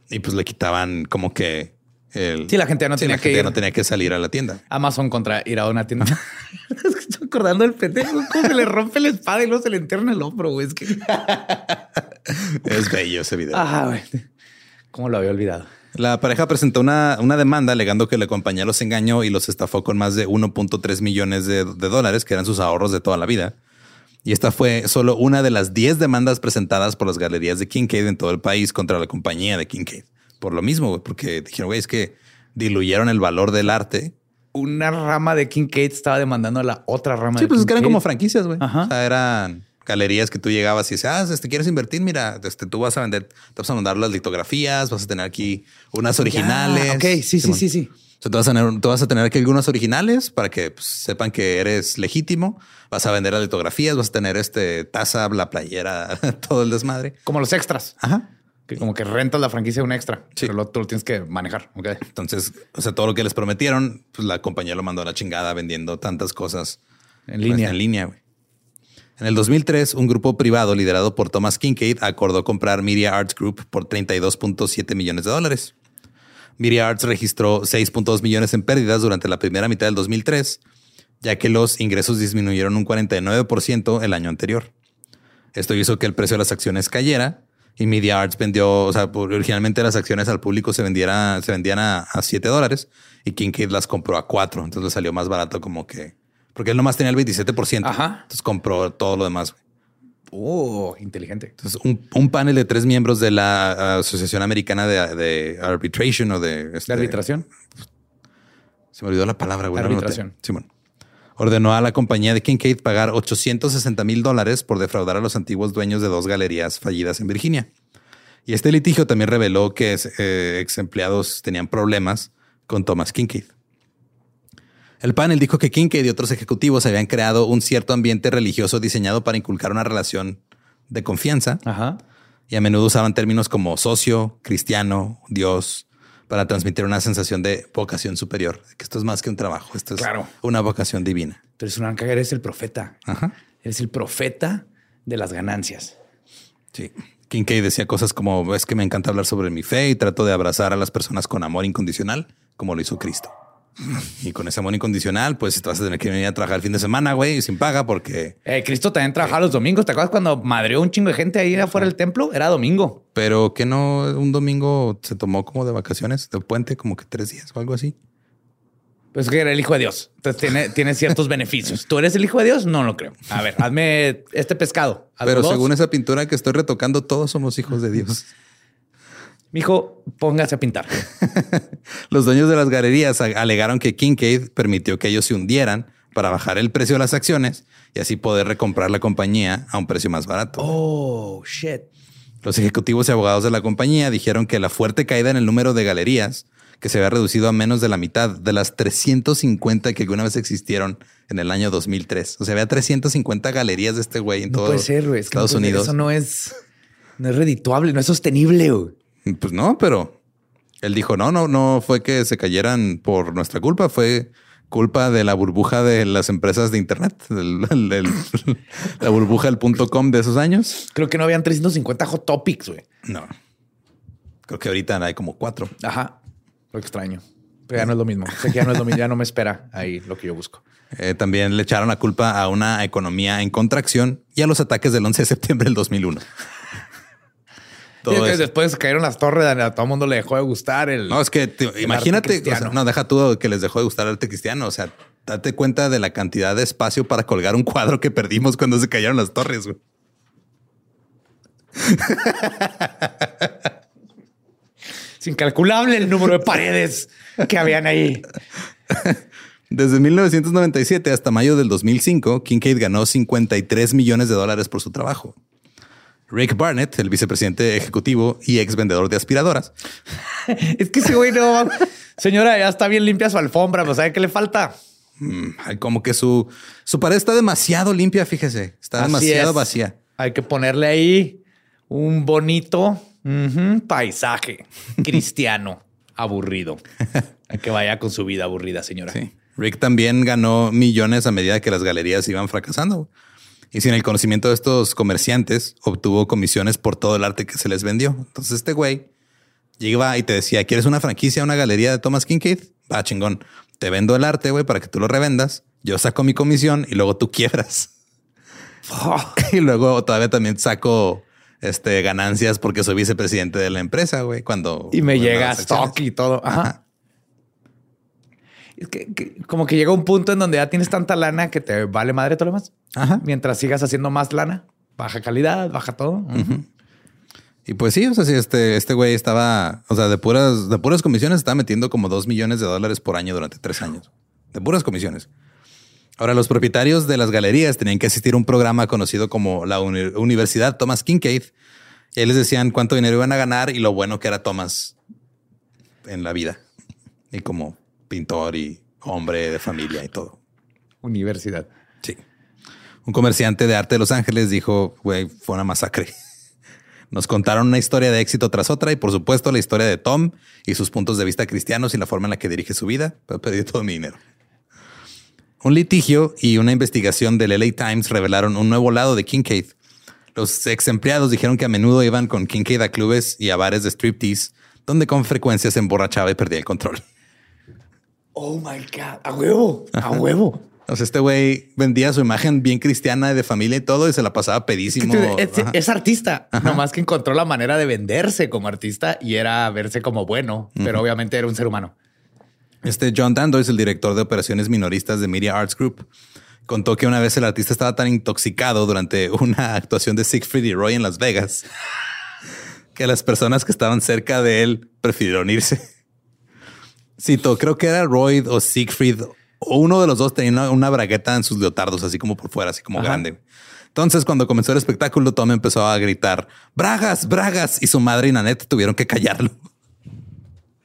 Speaker 2: Y pues le quitaban como que el,
Speaker 3: sí, la gente no tenía que ir.
Speaker 2: no tenía que salir a la tienda.
Speaker 3: Amazon contra ir a una tienda. estoy acordando del pendejo, cómo se le rompe la espada y luego se le enterna el hombro, güey. Es que
Speaker 2: es bello ese video.
Speaker 3: Ah, güey. ¿Cómo lo había olvidado?
Speaker 2: La pareja presentó una, una, demanda alegando que la compañía los engañó y los estafó con más de 1.3 millones de, dólares, que eran sus ahorros de toda la vida. Y esta fue solo una de las 10 demandas presentadas por las galerías de Kincaid en todo el país contra la compañía de Kincaid. Por lo mismo, porque dijeron, güey, es que diluyeron el valor del arte.
Speaker 3: Una rama de Kincaid estaba demandando a la otra rama.
Speaker 2: Sí,
Speaker 3: pues
Speaker 2: es que eran como franquicias, güey. O sea, eran galerías que tú llegabas y dices, ah, este, ¿quieres invertir? Mira, este, tú vas a vender, te vas a mandar las litografías, vas a tener aquí unas originales.
Speaker 3: ok, sí, sí, sí, sí.
Speaker 2: O sea, tú vas, a tener, tú vas a tener aquí algunas originales para que pues, sepan que eres legítimo. Vas a vender las litografías, vas a tener este taza, la playera, todo el desmadre.
Speaker 3: Como los extras.
Speaker 2: Ajá.
Speaker 3: Que como que rentas la franquicia un extra, sí. pero lo, tú lo tienes que manejar. Okay.
Speaker 2: Entonces, o sea, todo lo que les prometieron, pues la compañía lo mandó a la chingada vendiendo tantas cosas
Speaker 3: en línea.
Speaker 2: Pues, en línea, güey. En el 2003, un grupo privado liderado por Thomas Kincaid acordó comprar Media Arts Group por 32.7 millones de dólares. Media Arts registró 6.2 millones en pérdidas durante la primera mitad del 2003, ya que los ingresos disminuyeron un 49% el año anterior. Esto hizo que el precio de las acciones cayera y Media Arts vendió, o sea, originalmente las acciones al público se, vendiera, se vendían a, a 7 dólares y Kincaid las compró a 4. Entonces le salió más barato como que porque él nomás tenía el 27%. Ajá. Entonces compró todo lo demás.
Speaker 3: Oh, inteligente.
Speaker 2: Entonces, un, panel de tres miembros de la Asociación Americana de, Arbitration o de,
Speaker 3: este, arbitración.
Speaker 2: Se me olvidó la palabra, güey.
Speaker 3: Arbitración.
Speaker 2: Simón. Ordenó a la compañía de Kincaid pagar 860 mil dólares por defraudar a los antiguos dueños de dos galerías fallidas en Virginia. Y este litigio también reveló que eh, ex empleados tenían problemas con Thomas Kincaid. El panel dijo que Kincaid y otros ejecutivos habían creado un cierto ambiente religioso diseñado para inculcar una relación de confianza. Y a menudo usaban términos como socio, cristiano, Dios, para transmitir una sensación de vocación superior, que esto es más que un trabajo, esto es una vocación divina.
Speaker 3: Entonces, un eres el profeta. Eres el profeta de las ganancias.
Speaker 2: Sí. Kincaid decía cosas como es que me encanta hablar sobre mi fe y trato de abrazar a las personas con amor incondicional, como lo hizo Cristo. Y con ese amor incondicional, pues vas a tener que venir a trabajar el fin de semana, güey, sin paga, porque.
Speaker 3: Eh, Cristo también trabajaba los domingos. ¿Te acuerdas cuando madreó un chingo de gente ahí afuera del templo? Era domingo.
Speaker 2: Pero que no un domingo se tomó como de vacaciones, de puente, como que tres días o algo así.
Speaker 3: Pues que era el hijo de Dios. Entonces tiene, tiene ciertos beneficios. ¿Tú eres el hijo de Dios? No lo creo. A ver, hazme este pescado.
Speaker 2: Pero
Speaker 3: dos.
Speaker 2: según esa pintura que estoy retocando, todos somos hijos de Dios.
Speaker 3: Mijo, póngase a pintar.
Speaker 2: Los dueños de las galerías alegaron que Kincaid permitió que ellos se hundieran para bajar el precio de las acciones y así poder recomprar la compañía a un precio más barato.
Speaker 3: Oh, shit.
Speaker 2: Los ejecutivos y abogados de la compañía dijeron que la fuerte caída en el número de galerías, que se había reducido a menos de la mitad de las 350 que alguna vez existieron en el año 2003. O sea, había 350 galerías de este güey en
Speaker 3: No
Speaker 2: todo
Speaker 3: puede ser, güey. Es que no
Speaker 2: Estados
Speaker 3: puede ser.
Speaker 2: Unidos.
Speaker 3: Eso no es, no es redituable, no es sostenible. güey.
Speaker 2: Pues no, pero él dijo, no, no, no fue que se cayeran por nuestra culpa, fue culpa de la burbuja de las empresas de Internet, la burbuja del punto com de esos años.
Speaker 3: Creo que no habían 350 hot topics, güey.
Speaker 2: No. Creo que ahorita hay como cuatro.
Speaker 3: Ajá. Lo extraño. Pero ya no es lo mismo. Sé que ya no es lo mismo. Ya no me espera ahí lo que yo busco.
Speaker 2: Eh, también le echaron la culpa a una economía en contracción y a los ataques del 11 de septiembre del 2001. Todo
Speaker 3: Y es que
Speaker 2: eso.
Speaker 3: después cayeron las torres, a todo el mundo le dejó de gustar el.
Speaker 2: No, es que te- imagínate, o sea,
Speaker 3: cristiano.
Speaker 2: no, deja tú que les dejó de gustar el arte cristiano. O sea, date cuenta de la cantidad de espacio para colgar un cuadro que perdimos cuando se cayeron las torres. güey.
Speaker 3: Es incalculable el número de paredes que habían ahí.
Speaker 2: Desde 1997 hasta mayo del 2005, Kincaid ganó 53 millones de dólares por su trabajo. Rick Barnett, el vicepresidente ejecutivo y ex vendedor de aspiradoras,
Speaker 3: Es que ese güey no. Señora, ya está bien limpia su alfombra, pues ¿sabe qué le falta?
Speaker 2: mm, como que su, su pared está demasiado limpia, fíjese. Está
Speaker 3: Así
Speaker 2: demasiado
Speaker 3: es.
Speaker 2: vacía.
Speaker 3: Hay que ponerle ahí un bonito paisaje cristiano aburrido. Hay que vaya con su vida aburrida, señora.
Speaker 2: Sí. Rick también ganó millones a medida que las galerías iban fracasando. Y sin el conocimiento de estos comerciantes, obtuvo comisiones por todo el arte que se les vendió. Entonces este güey llegaba y te decía, ¿quieres una franquicia, una galería de Thomas Kincaid? Va, chingón. Te vendo el arte, güey, para que tú lo revendas. Yo saco mi comisión y luego tú quiebras. y luego todavía también saco este, ganancias porque soy vicepresidente de la empresa, güey, cuando...
Speaker 3: Y me llega stock y todo. Ajá. Es que, que como que llega un punto en donde ya tienes tanta lana que te vale madre todo lo demás.
Speaker 2: Ajá.
Speaker 3: Mientras sigas haciendo más lana, baja calidad, baja todo.
Speaker 2: Y pues sí, o sea, sí, este, este güey estaba, o sea, de puras, de puras comisiones estaba metiendo como dos millones de dólares por año durante tres años. De puras comisiones. Ahora, los propietarios de las galerías tenían que asistir a un programa conocido como la Uni- Universidad Thomas Kincaid. Y ahí les decían cuánto dinero iban a ganar y lo bueno que era Thomas en la vida. Y como pintor y hombre de familia y todo.
Speaker 3: Universidad.
Speaker 2: Sí. Un comerciante de arte de Los Ángeles dijo, güey, fue una masacre. Nos contaron una historia de éxito tras otra y por supuesto la historia de Tom y sus puntos de vista cristianos y la forma en la que dirige su vida, pero perdí todo mi dinero. Un litigio y una investigación del LA Times revelaron un nuevo lado de Kincaid. Los ex empleados dijeron que a menudo iban con Kincaid a clubes y a bares de striptease, donde con frecuencia se emborrachaba y perdía el control.
Speaker 3: Oh my God. A huevo. A huevo.
Speaker 2: O sea, este güey vendía su imagen bien cristiana de familia y todo y se la pasaba pedísimo.
Speaker 3: es artista, nomás que encontró la manera de venderse como artista y era verse como bueno, pero obviamente era un ser humano.
Speaker 2: Este John Dando es el director de operaciones minoristas de Media Arts Group. Contó que una vez el artista estaba tan intoxicado durante una actuación de Siegfried y Roy en Las Vegas que las personas que estaban cerca de él prefirieron irse. Cito, creo que era Roy o Siegfried o uno de los dos tenía una, una bragueta en sus leotardos, así como por fuera, así como
Speaker 3: Ajá.
Speaker 2: grande. Entonces, cuando comenzó el espectáculo, Tom empezó a gritar bragas, bragas y su madre y Nanette tuvieron que callarlo.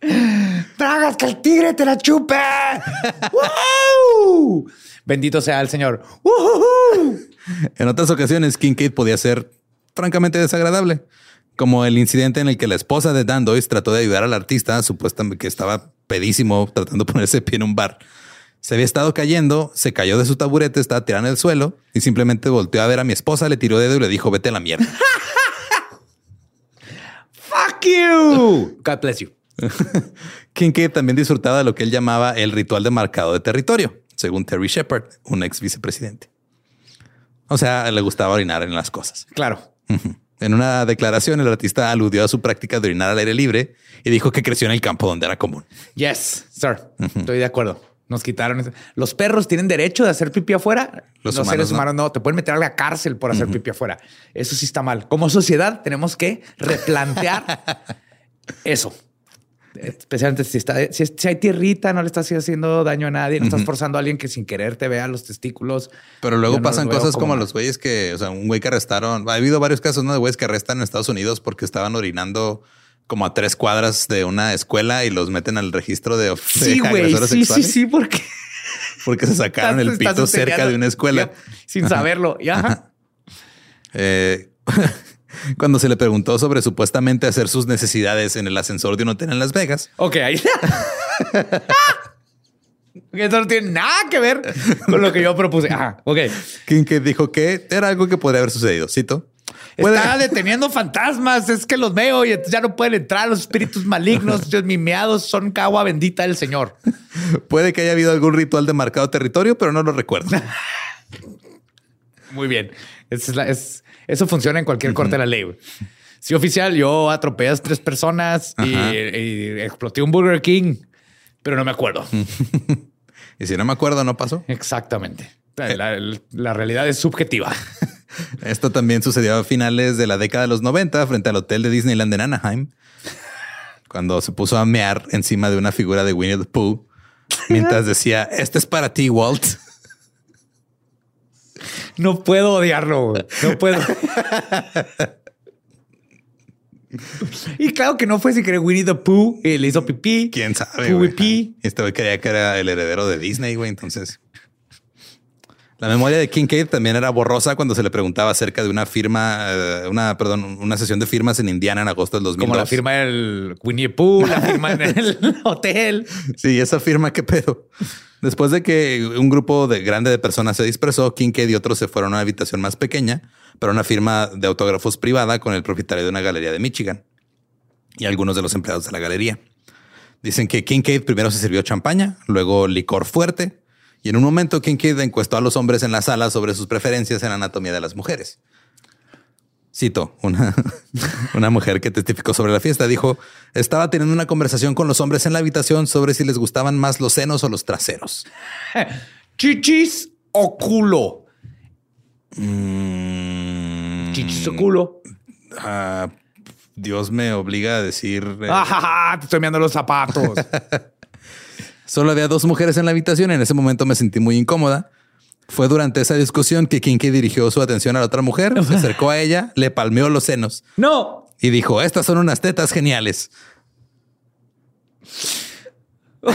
Speaker 3: ¡Tragas que el tigre te la chupe! ¡Wow! Bendito sea el Señor. ¡Ujujú!
Speaker 2: En otras ocasiones, Kincaid podía ser francamente desagradable, como el incidente en el que la esposa de Dan Doyce trató de ayudar al artista, supuestamente que estaba pedísimo tratando de ponerse pie en un bar. Se había estado cayendo, se cayó de su taburete, estaba tirando en el suelo y simplemente volteó a ver a mi esposa, le tiró dedo y le dijo, vete a la mierda.
Speaker 3: ¡Fuck you! God bless you.
Speaker 2: Kincaid también disfrutaba de lo que él llamaba el ritual de marcado de territorio, según Terry Shepard, un ex vicepresidente. O sea, le gustaba orinar en las cosas.
Speaker 3: Claro.
Speaker 2: En una declaración, el artista aludió a su práctica de orinar al aire libre y dijo que creció en el campo donde era común.
Speaker 3: Yes, sir. Estoy de acuerdo. Nos quitaron. Los perros tienen derecho de hacer pipí afuera.
Speaker 2: Los
Speaker 3: Los,
Speaker 2: humanos
Speaker 3: seres
Speaker 2: no.
Speaker 3: humanos no. Te pueden meter a la cárcel por hacer pipí afuera. Eso sí está mal. Como sociedad tenemos que replantear eso. Especialmente si, está, si, hay tierrita, no le estás haciendo daño a nadie, no estás forzando a alguien que sin querer te vea los testículos.
Speaker 2: Pero luego
Speaker 3: no
Speaker 2: pasan cosas como los güeyes que, o sea, un güey que arrestaron. Ha habido varios casos ¿no? de güeyes que arrestan en Estados Unidos porque estaban orinando como a tres cuadras de una escuela y los meten al registro de, de
Speaker 3: Sí,
Speaker 2: agresores
Speaker 3: Sí, sí,
Speaker 2: sexuales
Speaker 3: sí, porque
Speaker 2: porque se sacaron el pito cerca de una escuela.
Speaker 3: Ya, sin saberlo. Y ajá.
Speaker 2: Eh, cuando se le preguntó sobre supuestamente hacer sus necesidades en el ascensor de un hotel en Las Vegas,
Speaker 3: Ok, ahí. Eso no tiene nada que ver con lo que yo propuse. Ajá, ok.
Speaker 2: Kincaid dijo que era algo que podría haber sucedido. Cito.
Speaker 3: Está deteniendo fantasmas. Es que los veo y ya no pueden entrar los espíritus malignos. Los mimeados son cagua bendita del Señor.
Speaker 2: Puede que haya habido algún ritual de marcado territorio, pero no lo recuerdo.
Speaker 3: Muy bien. Esa es la- es- eso funciona en cualquier corte de la ley. güey. Sí, oficial, yo atropellé a tres personas y, exploté un Burger King, pero no me acuerdo.
Speaker 2: Y si no me acuerdo, no pasó.
Speaker 3: Exactamente. La, la- la realidad es subjetiva.
Speaker 2: Esto también sucedió a finales de la década de los 90 frente al hotel de Disneyland en Anaheim, cuando se puso a mear encima de una figura de Winnie the Pooh, mientras decía, este es para ti, Walt.
Speaker 3: No puedo odiarlo. güey. No puedo. y claro que no fue si querer Winnie the Pooh y le hizo pipí.
Speaker 2: ¿Quién sabe?
Speaker 3: Pooh.
Speaker 2: Este güey creía que era el heredero de Disney, güey, entonces... La memoria de Kincaid también era borrosa cuando se le preguntaba acerca de una firma, eh, una, perdón, una sesión de firmas en Indiana en agosto del 2002.
Speaker 3: Como la firma del Winnie the Pooh, la firma en el hotel.
Speaker 2: Sí, esa firma, qué pedo. Después de que un grupo de grande de personas se dispersó, Kincaid y otros se fueron a una habitación más pequeña para una firma de autógrafos privada con el propietario de una galería de Michigan y algunos de los empleados de la galería. Dicen que Kincaid primero se sirvió champaña, luego licor fuerte y en un momento Kincaid encuestó a los hombres en la sala sobre sus preferencias en anatomía de las mujeres. Cito, una, una mujer que testificó sobre la fiesta dijo, estaba teniendo una conversación con los hombres en la habitación sobre si les gustaban más los senos o los traseros.
Speaker 3: Chichis o culo.
Speaker 2: Mm,
Speaker 3: Chichis o culo.
Speaker 2: ah, Dios me obliga a decir... eh,
Speaker 3: Ajaja, te estoy mirando los zapatos.
Speaker 2: Solo había dos mujeres en la habitación. En ese momento me sentí muy incómoda. Fue durante esa discusión que Kinky dirigió su atención a la otra mujer, se acercó a ella, le palmeó los senos
Speaker 3: no.
Speaker 2: y dijo, estas son unas tetas geniales.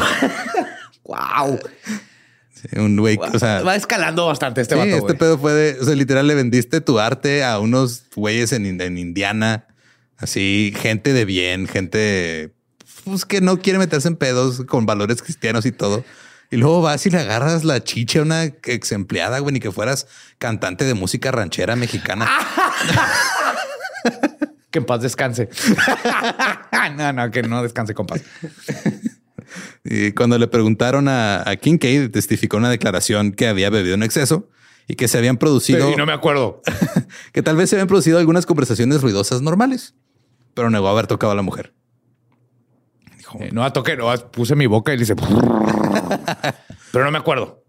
Speaker 3: Wow.
Speaker 2: Un güey, o sea,
Speaker 3: Va escalando bastante este
Speaker 2: sí,
Speaker 3: vato.
Speaker 2: este pedo fue de, o sea, literal le vendiste tu arte a unos güeyes en, en Indiana, así, gente de bien, gente pues, que no quiere meterse en pedos con valores cristianos y todo. Y luego vas y le agarras la chicha a una ex empleada, güey, ni que fueras cantante de música ranchera mexicana.
Speaker 3: Que en paz descanse. no, no, que no descanse con paz.
Speaker 2: Y cuando le preguntaron a, a Kincaid, testificó una declaración que había bebido en exceso y que se habían producido,
Speaker 3: Y no me acuerdo.
Speaker 2: que tal vez se habían producido algunas conversaciones ruidosas normales, pero negó haber tocado a la mujer. Dijo,
Speaker 3: Eh, no toqué, no puse mi boca y le hice. Pero no me acuerdo.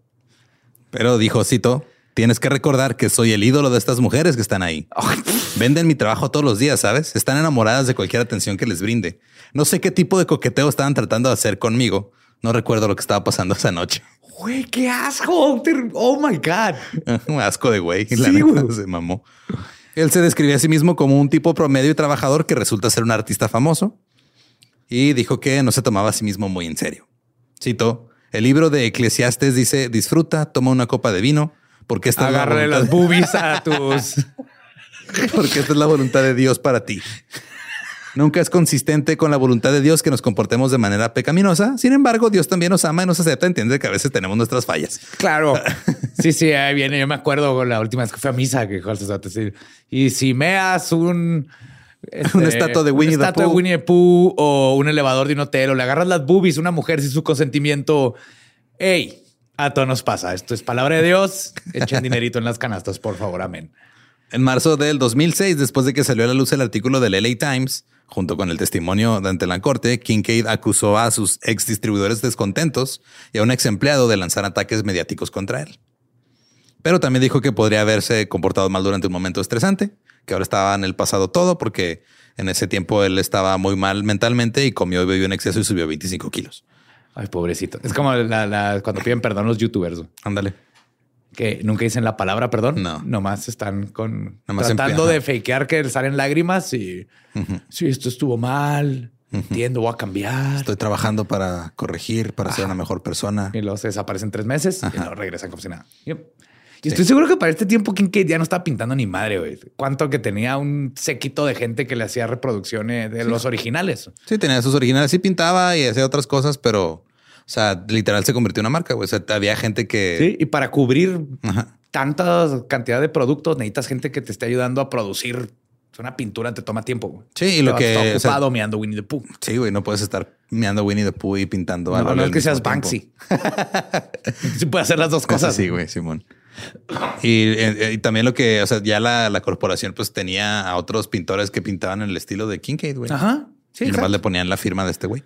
Speaker 2: pero dijo, cito, tienes que recordar que soy el ídolo de estas mujeres que están ahí. Venden mi trabajo todos los días, ¿sabes? Están enamoradas de cualquier atención que les brinde. No sé qué tipo de coqueteo estaban tratando de hacer conmigo. No recuerdo lo que estaba pasando esa noche.
Speaker 3: Güey, qué asco. Oh my God.
Speaker 2: Un asco de güey. La
Speaker 3: Sí, güey.
Speaker 2: se mamó. Él se describía a sí mismo como un tipo promedio y trabajador que resulta ser un artista famoso y dijo que no se tomaba a sí mismo muy en serio. Cito, el libro de Eclesiastes dice, disfruta, toma una copa de vino, porque esta, es la
Speaker 3: Agarre las boobies a tus.
Speaker 2: porque esta es la voluntad de Dios para ti. Nunca es consistente con la voluntad de Dios que nos comportemos de manera pecaminosa. Sin embargo, Dios también nos ama y nos acepta. Entiende que a veces tenemos nuestras fallas.
Speaker 3: Claro. Sí, sí, ahí viene. Yo me acuerdo la última vez que fui a misa que dijo el sacerdote. Y si meas un. Este,
Speaker 2: Una estatua de Winnie the
Speaker 3: una estatua de
Speaker 2: Pooh.
Speaker 3: Winnie the Pooh o un elevador de un hotel o le agarras las boobies a una mujer sin su consentimiento. Ey, a todos nos pasa. Esto es palabra de Dios. Echen dinerito en las canastas, por favor. Amén.
Speaker 2: En marzo del 2006, después de que salió a la luz el artículo del LA Times, Junto con el testimonio ante la corte, Kincaid acusó a sus ex distribuidores descontentos y a un ex empleado de lanzar ataques mediáticos contra él. Pero también dijo que podría haberse comportado mal durante un momento estresante, que ahora estaba en el pasado todo porque en ese tiempo él estaba muy mal mentalmente y comió y bebió en exceso y subió 25 kilos.
Speaker 3: Ay, pobrecito. Es como cuando piden perdón los youtubers.
Speaker 2: Ándale.
Speaker 3: Que nunca dicen la palabra perdón.
Speaker 2: No.
Speaker 3: Nomás están con tratando de fakear que salen lágrimas y si esto estuvo mal. Entiendo, voy a cambiar.
Speaker 2: Estoy trabajando para corregir, para ser una mejor persona.
Speaker 3: Y los desaparecen tres meses y luego regresan como si nada. Y estoy seguro que para este tiempo Kincaid ya no estaba pintando ni madre, güey. Cuánto que tenía un séquito de gente que le hacía reproducciones de los originales.
Speaker 2: Sí, tenía esos originales. Sí pintaba y hacía otras cosas, pero, o sea, literal se convirtió en una marca, güey. O sea, había gente que...
Speaker 3: Sí, y para cubrir tanta cantidad de productos necesitas gente que te esté ayudando a producir una pintura te toma tiempo.
Speaker 2: Sí, y lo que
Speaker 3: está ocupado meando Winnie the Pooh.
Speaker 2: Sí, güey, no puedes estar meando Winnie the Pooh y pintando
Speaker 3: algo. No, es que seas Banksy. sí puede hacer las dos cosas.
Speaker 2: Sí, güey, Simón. Eh, y, también lo que, o sea, ya la, corporación pues tenía a otros pintores que pintaban en el estilo de Kincaid, güey.
Speaker 3: Ajá.
Speaker 2: Sí, y nomás le ponían la firma de este güey.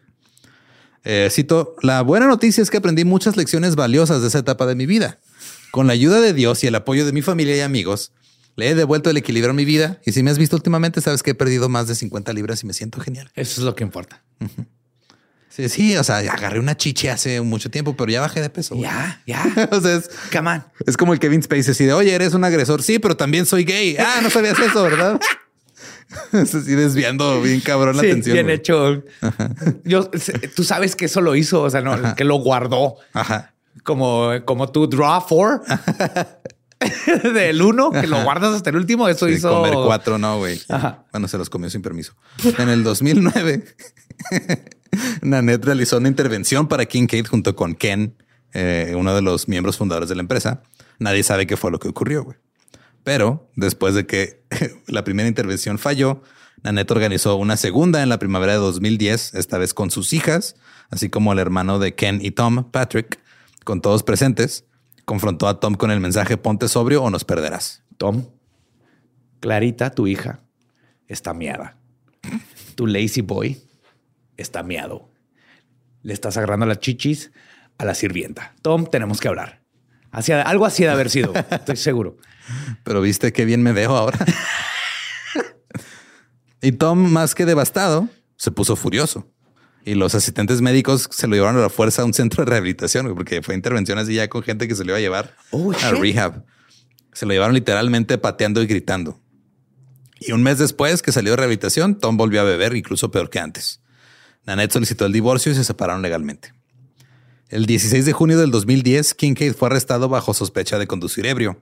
Speaker 2: Eh, cito, la buena noticia es que aprendí muchas lecciones valiosas de esa etapa de mi vida. Con la ayuda de Dios y el apoyo de mi familia y amigos, le he devuelto el equilibrio a mi vida. Y si me has visto últimamente, sabes que he perdido más de 50 libras y me siento genial.
Speaker 3: Eso es lo que importa.
Speaker 2: Sí, sí, o sea, agarré una chiche hace mucho tiempo, pero ya bajé de peso.
Speaker 3: Ya, ya.
Speaker 2: o sea, es, es como el Kevin Spacey así de, oye, eres un agresor. Sí, pero también soy gay. Ah, no sabías eso, ¿verdad? así desviando bien cabrón la atención.
Speaker 3: Bien hecho. Yo, tú sabes que eso lo hizo, o sea, no, que lo guardó.
Speaker 2: Ajá.
Speaker 3: Como, como tu draw for del uno, que lo guardas hasta el último. Eso hizo
Speaker 2: comer cuatro, no, güey. Bueno, se los comió sin permiso. En el 2009. Nanette realizó una intervención para Kincaid junto con Ken, eh, uno de los miembros fundadores de la empresa. Nadie sabe qué fue lo que ocurrió, güey. Pero después de que la primera intervención falló, Nanette organizó una segunda en la primavera de 2010, esta vez con sus hijas, así como el hermano de Ken y Tom, Patrick, con todos presentes. Confrontó a Tom con el mensaje ponte sobrio o nos perderás.
Speaker 3: Tom, Clarita, tu hija, está miada. Tu lazy boy está miado. Le estás agarrando las chichis a la sirvienta. Tom, tenemos que hablar. Hacia, algo así de haber sido, estoy seguro.
Speaker 2: Pero viste qué bien me veo ahora. y Tom, más que devastado, se puso furioso. Y los asistentes médicos se lo llevaron a la fuerza a un centro de rehabilitación, porque fue intervención así ya con gente que se lo iba a llevar
Speaker 3: oh,
Speaker 2: a rehab. Se lo llevaron literalmente pateando y gritando. Y un mes después que salió de rehabilitación, Tom volvió a beber, incluso peor que antes. Nanette solicitó el divorcio y se separaron legalmente. El 16 de junio del 2010, Kincaid fue arrestado bajo sospecha de conducir ebrio.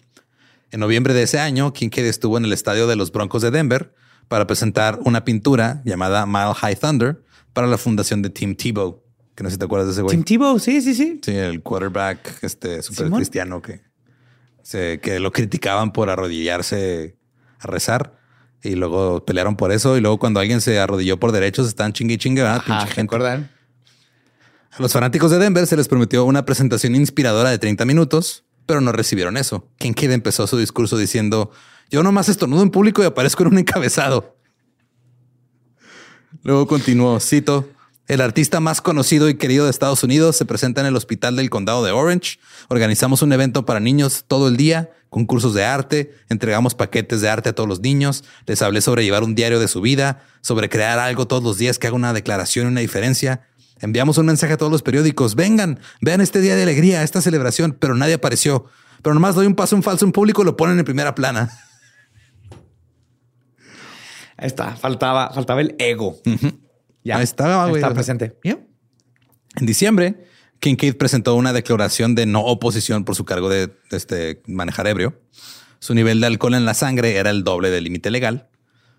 Speaker 2: En noviembre de ese año, Kincaid estuvo en el estadio de los Broncos de Denver para presentar una pintura llamada Mile High Thunder para la fundación de Tim Tebow, que no sé si te acuerdas de ese güey.
Speaker 3: Tim Tebow, sí, sí, sí.
Speaker 2: Sí, el quarterback este súper cristiano que, que lo criticaban por arrodillarse a rezar. Y luego pelearon por eso. Y luego cuando alguien se arrodilló por derechos, están chingue y chingue, ¿verdad? A los fanáticos de Denver se les prometió una presentación inspiradora de 30 minutos, pero no recibieron eso. Kincaid empezó su discurso diciendo, yo nomás estornudo en público y aparezco en un encabezado. Luego continuó, cito, el artista más conocido y querido de Estados Unidos se presenta en el hospital del condado de Orange. Organizamos un evento para niños todo el día, concursos de arte, entregamos paquetes de arte a todos los niños, les hablé sobre llevar un diario de su vida, sobre crear algo todos los días que haga una declaración y una diferencia. Enviamos un mensaje a todos los periódicos, vengan, vean este día de alegría, esta celebración, pero nadie apareció. Pero nomás doy un paso en falso en público y lo ponen en primera plana.
Speaker 3: Ahí está, faltaba, faltaba el ego.
Speaker 2: Ya estaba, güey.
Speaker 3: Presente.
Speaker 2: En diciembre, Kincaid presentó una declaración de no oposición por su cargo de, este, manejar ebrio. Su nivel de alcohol en la sangre era el doble del límite legal.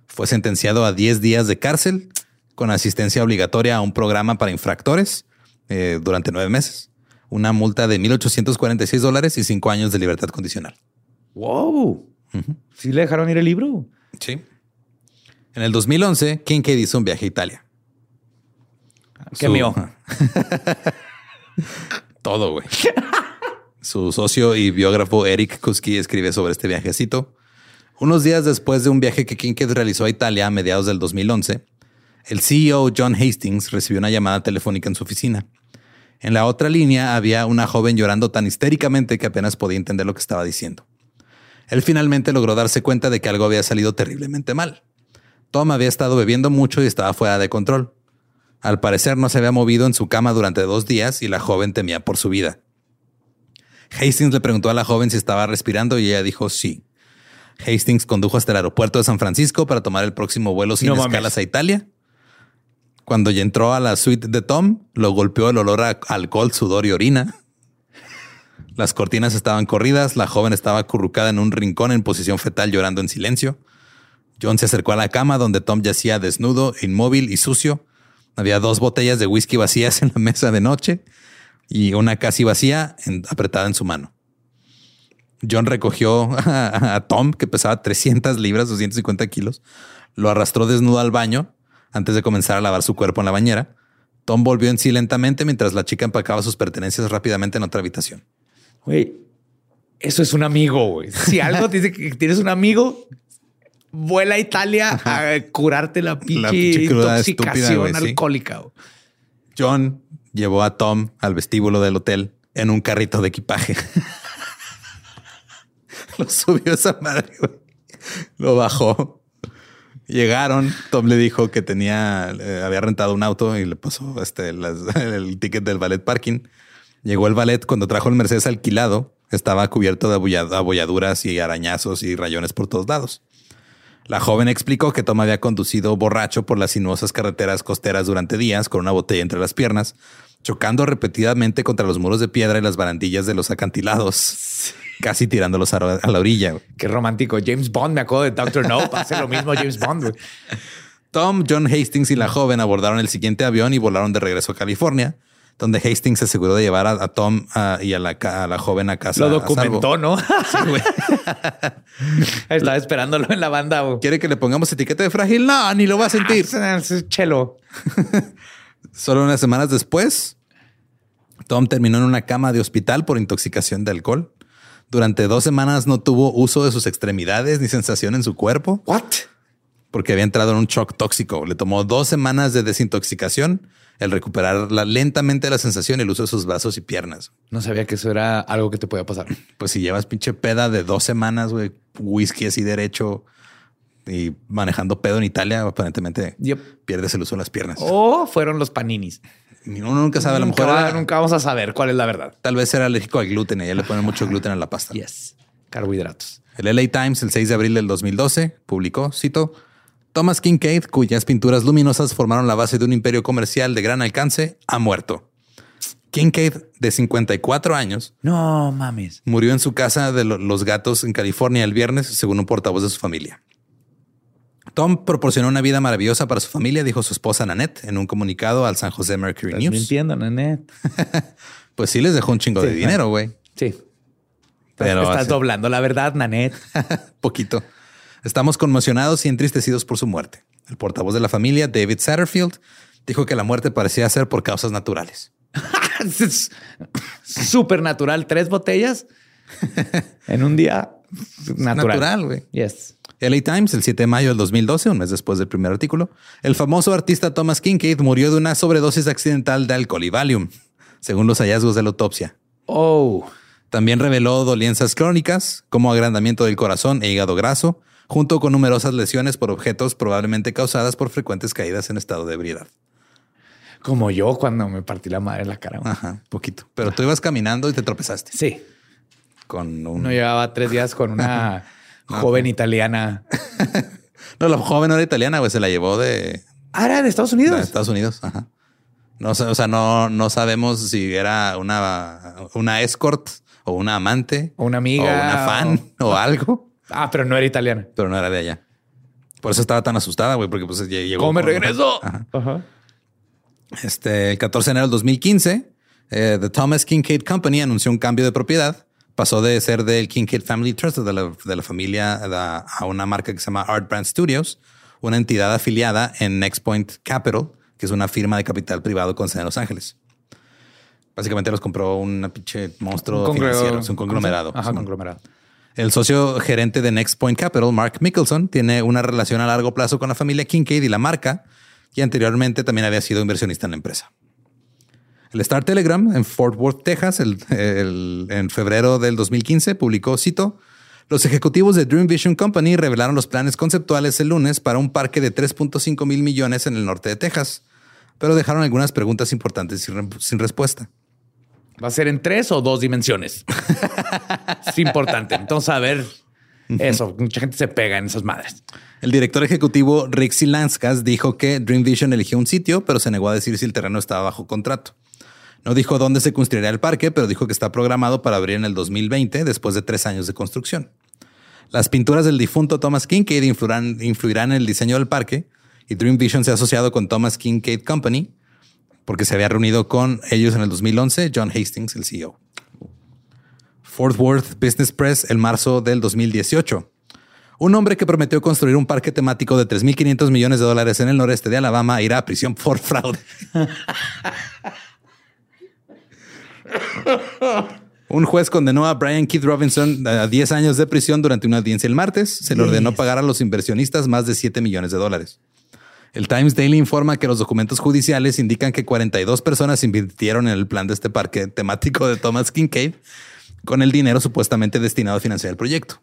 Speaker 2: Fue sentenciado a 10 días de cárcel con asistencia obligatoria a un programa para infractores eh, durante nueve meses, una multa de 1.846 dólares y cinco años de libertad condicional.
Speaker 3: ¡Wow! ¿Sí le dejaron ir el libro?
Speaker 2: Sí. En el 2011, Kincaid hizo un viaje a Italia.
Speaker 3: ¿Qué mío?
Speaker 2: Todo, güey. Su socio y biógrafo Eric Kuski escribe sobre este viajecito. Unos días después de un viaje que Kincaid realizó a Italia a mediados del 2011, El CEO John Hastings recibió una llamada telefónica en su oficina. En la otra línea había una joven llorando tan histéricamente que apenas podía entender lo que estaba diciendo. Él finalmente logró darse cuenta de que algo había salido terriblemente mal. Tom había estado bebiendo mucho y estaba fuera de control. Al parecer no se había movido en su cama durante dos días y la joven temía por su vida. Hastings le preguntó a la joven si estaba respirando y ella dijo sí. Hastings condujo hasta el aeropuerto de San Francisco para tomar el próximo vuelo sin escalas a Italia. Cuando ya entró a la suite de Tom, lo golpeó el olor a alcohol, sudor y orina. Las cortinas estaban corridas, la joven estaba acurrucada en un rincón en posición fetal llorando en silencio. John se acercó a la cama donde Tom yacía desnudo, inmóvil y sucio. Había dos botellas de whisky vacías en la mesa de noche y una casi vacía apretada en su mano. John recogió a, Tom, que pesaba 300 libras, 250 kilos, lo arrastró desnudo al baño antes de comenzar a lavar su cuerpo en la bañera. Tom volvió en sí lentamente mientras la chica empacaba sus pertenencias rápidamente en otra habitación.
Speaker 3: Güey, eso es un amigo, güey. Si algo te dice que tienes un amigo, vuela a Italia a curarte la pinche, intoxicación alcohólica.
Speaker 2: John llevó a Tom al vestíbulo del hotel en un carrito de equipaje. Lo subió esa madre, Lo bajó. Llegaron. Tom le dijo que tenía, había rentado un auto y le pasó este, el ticket del ballet parking. Llegó el ballet cuando trajo el Mercedes alquilado. Estaba cubierto de abolladuras y arañazos y rayones por todos lados. La joven explicó que Tom había conducido borracho por las sinuosas carreteras costeras durante días con una botella entre las piernas, chocando repetidamente contra los muros de piedra y las barandillas de los acantilados, casi tirándolos a, la orilla.
Speaker 3: Qué romántico. James Bond, me acuerdo de Doctor No, hace lo mismo James Bond.
Speaker 2: Tom, John Hastings y la joven abordaron el siguiente avión y volaron de regreso a California donde Hastings se aseguró de llevar a, Tom y a la, joven a casa.
Speaker 3: Lo documentó, ¿no? Sí, güey. Estaba esperándolo en la banda.
Speaker 2: ¿Quiere que le pongamos etiqueta de frágil? No, ni lo va a sentir.
Speaker 3: Ah, es chelo.
Speaker 2: Solo unas semanas después, Tom terminó en una cama de hospital por intoxicación de alcohol. Durante dos semanas no tuvo uso de sus extremidades ni sensación en su cuerpo.
Speaker 3: What?
Speaker 2: Porque había entrado en un shock tóxico. Le tomó dos semanas de desintoxicación el recuperar lentamente la sensación y el uso de sus brazos y piernas.
Speaker 3: No sabía que eso era algo que te podía pasar.
Speaker 2: Pues si llevas pinche peda de dos semanas, güey, whisky así derecho y manejando pedo en Italia, aparentemente pierdes el uso de las piernas.
Speaker 3: O fueron los paninis.
Speaker 2: Uno nunca sabe, a lo mejor
Speaker 3: nunca vamos a saber cuál es la verdad.
Speaker 2: Tal vez era alérgico al gluten y ya le ponen mucho gluten a la pasta.
Speaker 3: Yes. Carbohidratos.
Speaker 2: El LA Times, el 6 de abril del 2012, publicó, cito, Thomas Kincaid, cuyas pinturas luminosas formaron la base de un imperio comercial de gran alcance, ha muerto. Kincaid, de 54 años,
Speaker 3: no mames,
Speaker 2: murió en su casa de Los Gatos en California el viernes, según un portavoz de su familia. Tom proporcionó una vida maravillosa para su familia, dijo su esposa Nanette en un comunicado al San José Mercury News.
Speaker 3: Mintiendo, Nanette.
Speaker 2: pues sí les dejó un chingo de dinero, güey.
Speaker 3: Sí. Pero estás doblando la verdad, Nanette.
Speaker 2: Poquito. Estamos conmocionados y entristecidos por su muerte. El portavoz de la familia, David Satterfield, dijo que la muerte parecía ser por causas naturales.
Speaker 3: Súper natural. Tres botellas en un día natural.
Speaker 2: Natural, güey.
Speaker 3: Yes.
Speaker 2: LA Times, el 7 de mayo del 2012, un mes después del primer artículo, el famoso artista Thomas Kincaid murió de una sobredosis accidental de alcohol y Valium, según los hallazgos de la autopsia.
Speaker 3: Oh.
Speaker 2: También reveló dolencias crónicas como agrandamiento del corazón e hígado graso, junto con numerosas lesiones por objetos probablemente causadas por frecuentes caídas en estado de ebriedad.
Speaker 3: Como yo cuando me partí la madre en la cara.
Speaker 2: Ajá, poquito. Pero tú ibas caminando y te tropezaste.
Speaker 3: Sí.
Speaker 2: Con un...
Speaker 3: No llevaba tres días con una joven italiana.
Speaker 2: no, la joven no era italiana, güey. Se la llevó de...
Speaker 3: Ah, era de Estados Unidos.
Speaker 2: De Estados Unidos. Ajá. No, o sea, no, no sabemos si era una, una escort o una amante.
Speaker 3: O una amiga.
Speaker 2: O una fan o algo.
Speaker 3: Ah, pero no era italiana.
Speaker 2: Pero no era de allá. Por eso estaba tan asustada, güey, porque pues llegó.
Speaker 3: ¿Cómo me regreso?
Speaker 2: Este, el 14 de enero del 2015, eh, The Thomas Kincaid Company anunció un cambio de propiedad. Pasó de ser del Kincaid Family Trust, de la, de la familia, a una marca que se llama Art Brand Studios, una entidad afiliada en Next Point Capital, que es una firma de capital privado con sede en Los Ángeles. Básicamente los compró una pinche monstruo un financiero, es un conglomerado.
Speaker 3: Ajá, conglomerado.
Speaker 2: El socio gerente de Next Point Capital, Mark Mickelson, tiene una relación a largo plazo con la familia Kincaid y la marca, y anteriormente también había sido inversionista en la empresa. El Star Telegram en Fort Worth, Texas, en febrero del 2015, publicó, cito, los ejecutivos de Dream Vision Company revelaron los planes conceptuales el lunes para un parque de 3.5 mil millones en el norte de Texas, pero dejaron algunas preguntas importantes sin, respuesta.
Speaker 3: ¿Va a ser en tres o dos dimensiones? es importante. Entonces, a ver, eso, mucha gente se pega en esas madres.
Speaker 2: El director ejecutivo Rick Silanskas dijo que Dream Vision eligió un sitio, pero se negó a decir si el terreno estaba bajo contrato. No dijo dónde se construiría el parque, pero dijo que está programado para abrir en el 2020 después de tres años de construcción. Las pinturas del difunto Thomas Kincaid influirán, influirán en el diseño del parque y Dream Vision se ha asociado con Thomas Kincaid Company porque se había reunido con ellos en el 2011 John Hastings, el CEO. Fort Worth Business Press el marzo del 2018. Un hombre que prometió construir un parque temático de 3.500 millones de dólares en el noreste de Alabama irá a prisión por fraude. Un juez condenó a Brian Keith Robinson a 10 años de prisión durante una audiencia el martes. Se le ordenó pagar a los inversionistas más de 7 millones de dólares. El Times Daily informa que los documentos judiciales indican que 42 personas invirtieron en el plan de este parque temático de Thomas Kincaid con el dinero supuestamente destinado a financiar el proyecto.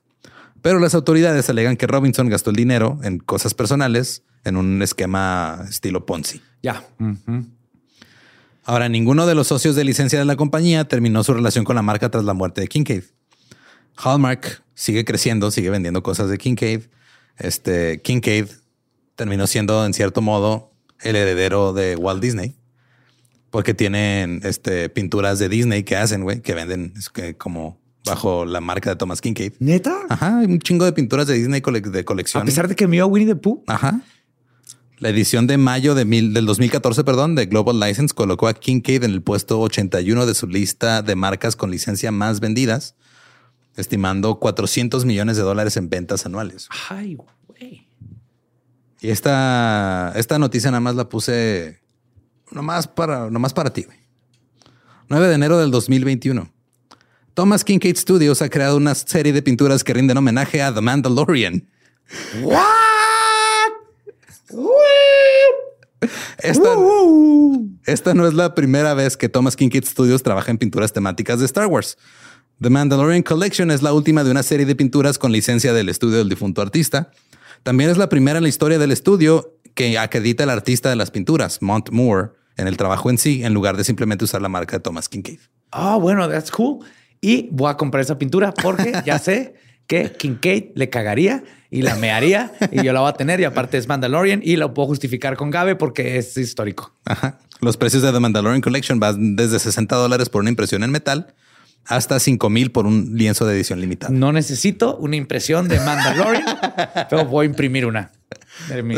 Speaker 2: Pero las autoridades alegan que Robinson gastó el dinero en cosas personales en un esquema estilo Ponzi.
Speaker 3: Ya.
Speaker 2: Ahora, ninguno de los socios de licencia de la compañía terminó su relación con la marca tras la muerte de Kincaid. Hallmark sigue creciendo, sigue vendiendo cosas de Kincaid. Este Kincaid terminó siendo en cierto modo el heredero de Walt Disney porque tienen este, pinturas de Disney que hacen, güey, que venden que como bajo la marca de Thomas Kincaid.
Speaker 3: ¿Neta?
Speaker 2: Ajá, hay un chingo de pinturas de Disney de colección.
Speaker 3: A pesar de que mío Winnie the Pooh.
Speaker 2: Ajá. La edición de mayo de del 2014, perdón, de Global License colocó a Kincaid en el puesto 81 de su lista de marcas con licencia más vendidas, estimando 400 millones de dólares en ventas anuales.
Speaker 3: Ay, güey.
Speaker 2: Y esta, esta noticia nada más la puse nomás para, nomás para ti. 9 de enero del 2021. Thomas Kincaid Studios ha creado una serie de pinturas que rinden homenaje a The Mandalorian.
Speaker 3: ¿What?
Speaker 2: Esta, esta, no es la primera vez que Thomas Kincaid Studios trabaja en pinturas temáticas de Star Wars. The Mandalorian Collection es la última de una serie de pinturas con licencia del estudio del difunto artista. También es la primera en la historia del estudio que acredita el artista de las pinturas, Mont Moore, en el trabajo en sí, en lugar de simplemente usar la marca de Thomas Kincaid.
Speaker 3: Ah, bueno, that's cool. Y voy a comprar esa pintura porque ya sé que Kincaid le cagaría y la mearía y yo la voy a tener y aparte es Mandalorian y lo puedo justificar con Gabe porque es histórico.
Speaker 2: Ajá. Los precios de The Mandalorian Collection van desde 60 dólares por una impresión en metal hasta 5 mil por un lienzo de edición limitada.
Speaker 3: No necesito una impresión de Mandalorian, pero voy a imprimir una.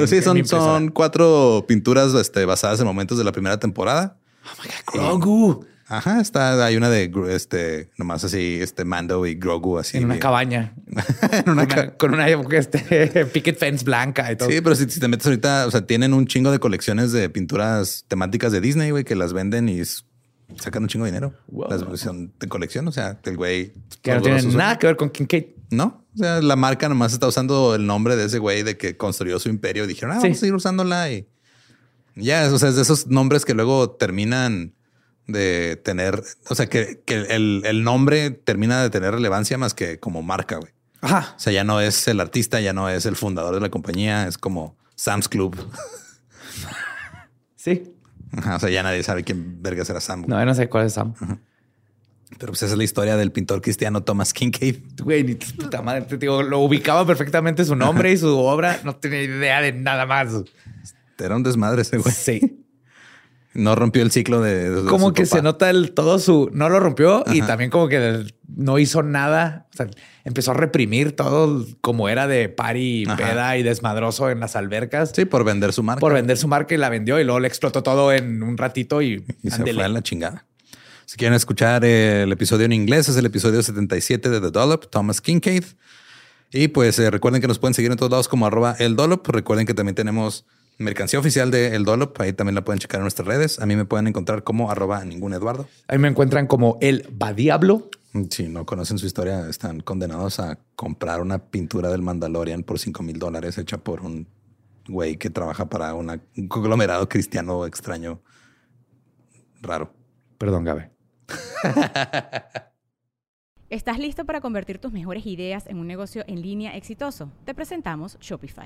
Speaker 2: sí, son, son, cuatro pinturas este, basadas en momentos de la primera temporada.
Speaker 3: Oh my God, Grogu.
Speaker 2: Ajá, está, hay una de este, nomás así, este Mando y Grogu así.
Speaker 3: En una cabaña. en una con, una, este, picket fence blanca y todo.
Speaker 2: Sí, pero si, te metes ahorita, o sea, tienen un chingo de colecciones de pinturas temáticas de Disney, güey, que las venden y sacan un chingo de dinero. Las son de colección, o sea, el güey.
Speaker 3: Que no tienen nada que ver con Kincaid.
Speaker 2: No, o sea, la marca nomás está usando el nombre de ese güey de que construyó su imperio. Dijeron, ah, vamos a seguir usándola y ya, o sea, es de esos nombres que luego terminan de tener, o sea, que, el, nombre termina de tener relevancia más que como marca, güey.
Speaker 3: Ajá.
Speaker 2: O sea, ya no es el artista, ya no es el fundador de la compañía, es como Sam's Club.
Speaker 3: Sí.
Speaker 2: o sea, ya nadie sabe quién verga será Sam.
Speaker 3: No, yo no sé cuál es Sam.
Speaker 2: Pero pues esa es la historia del pintor cristiano Thomas Kincaid.
Speaker 3: Güey, ni puta madre. Te digo, lo ubicaba perfectamente su nombre y su obra. No tenía idea de nada más.
Speaker 2: Era un desmadre ese güey.
Speaker 3: Sí.
Speaker 2: No rompió el ciclo de.
Speaker 3: como que se nota el todo su. No lo rompió y también como que no hizo nada. O sea, empezó a reprimir todo como era de party, peda y desmadroso en las albercas.
Speaker 2: Sí, por vender su marca.
Speaker 3: Por vender su marca y la vendió y luego le explotó todo en un ratito y,
Speaker 2: se fue a la chingada. Si quieren escuchar el episodio en inglés, es el episodio 77 de The Dollop, Thomas Kincaid. Y pues eh, recuerden que nos pueden seguir en todos lados como arroba el Dollop. Recuerden que también tenemos mercancía oficial de El Dolop. Ahí también la pueden checar en nuestras redes. A mí me pueden encontrar como arroba ningún Eduardo.
Speaker 3: Ahí me encuentran como el Badiablo.
Speaker 2: Si no conocen su historia, están condenados a comprar una pintura del Mandalorian por 5 mil dólares hecha por un güey que trabaja para una- un conglomerado cristiano extraño raro.
Speaker 3: Perdón, Gabe.
Speaker 4: ¿Estás listo para convertir tus mejores ideas en un negocio en línea exitoso? Te presentamos Shopify.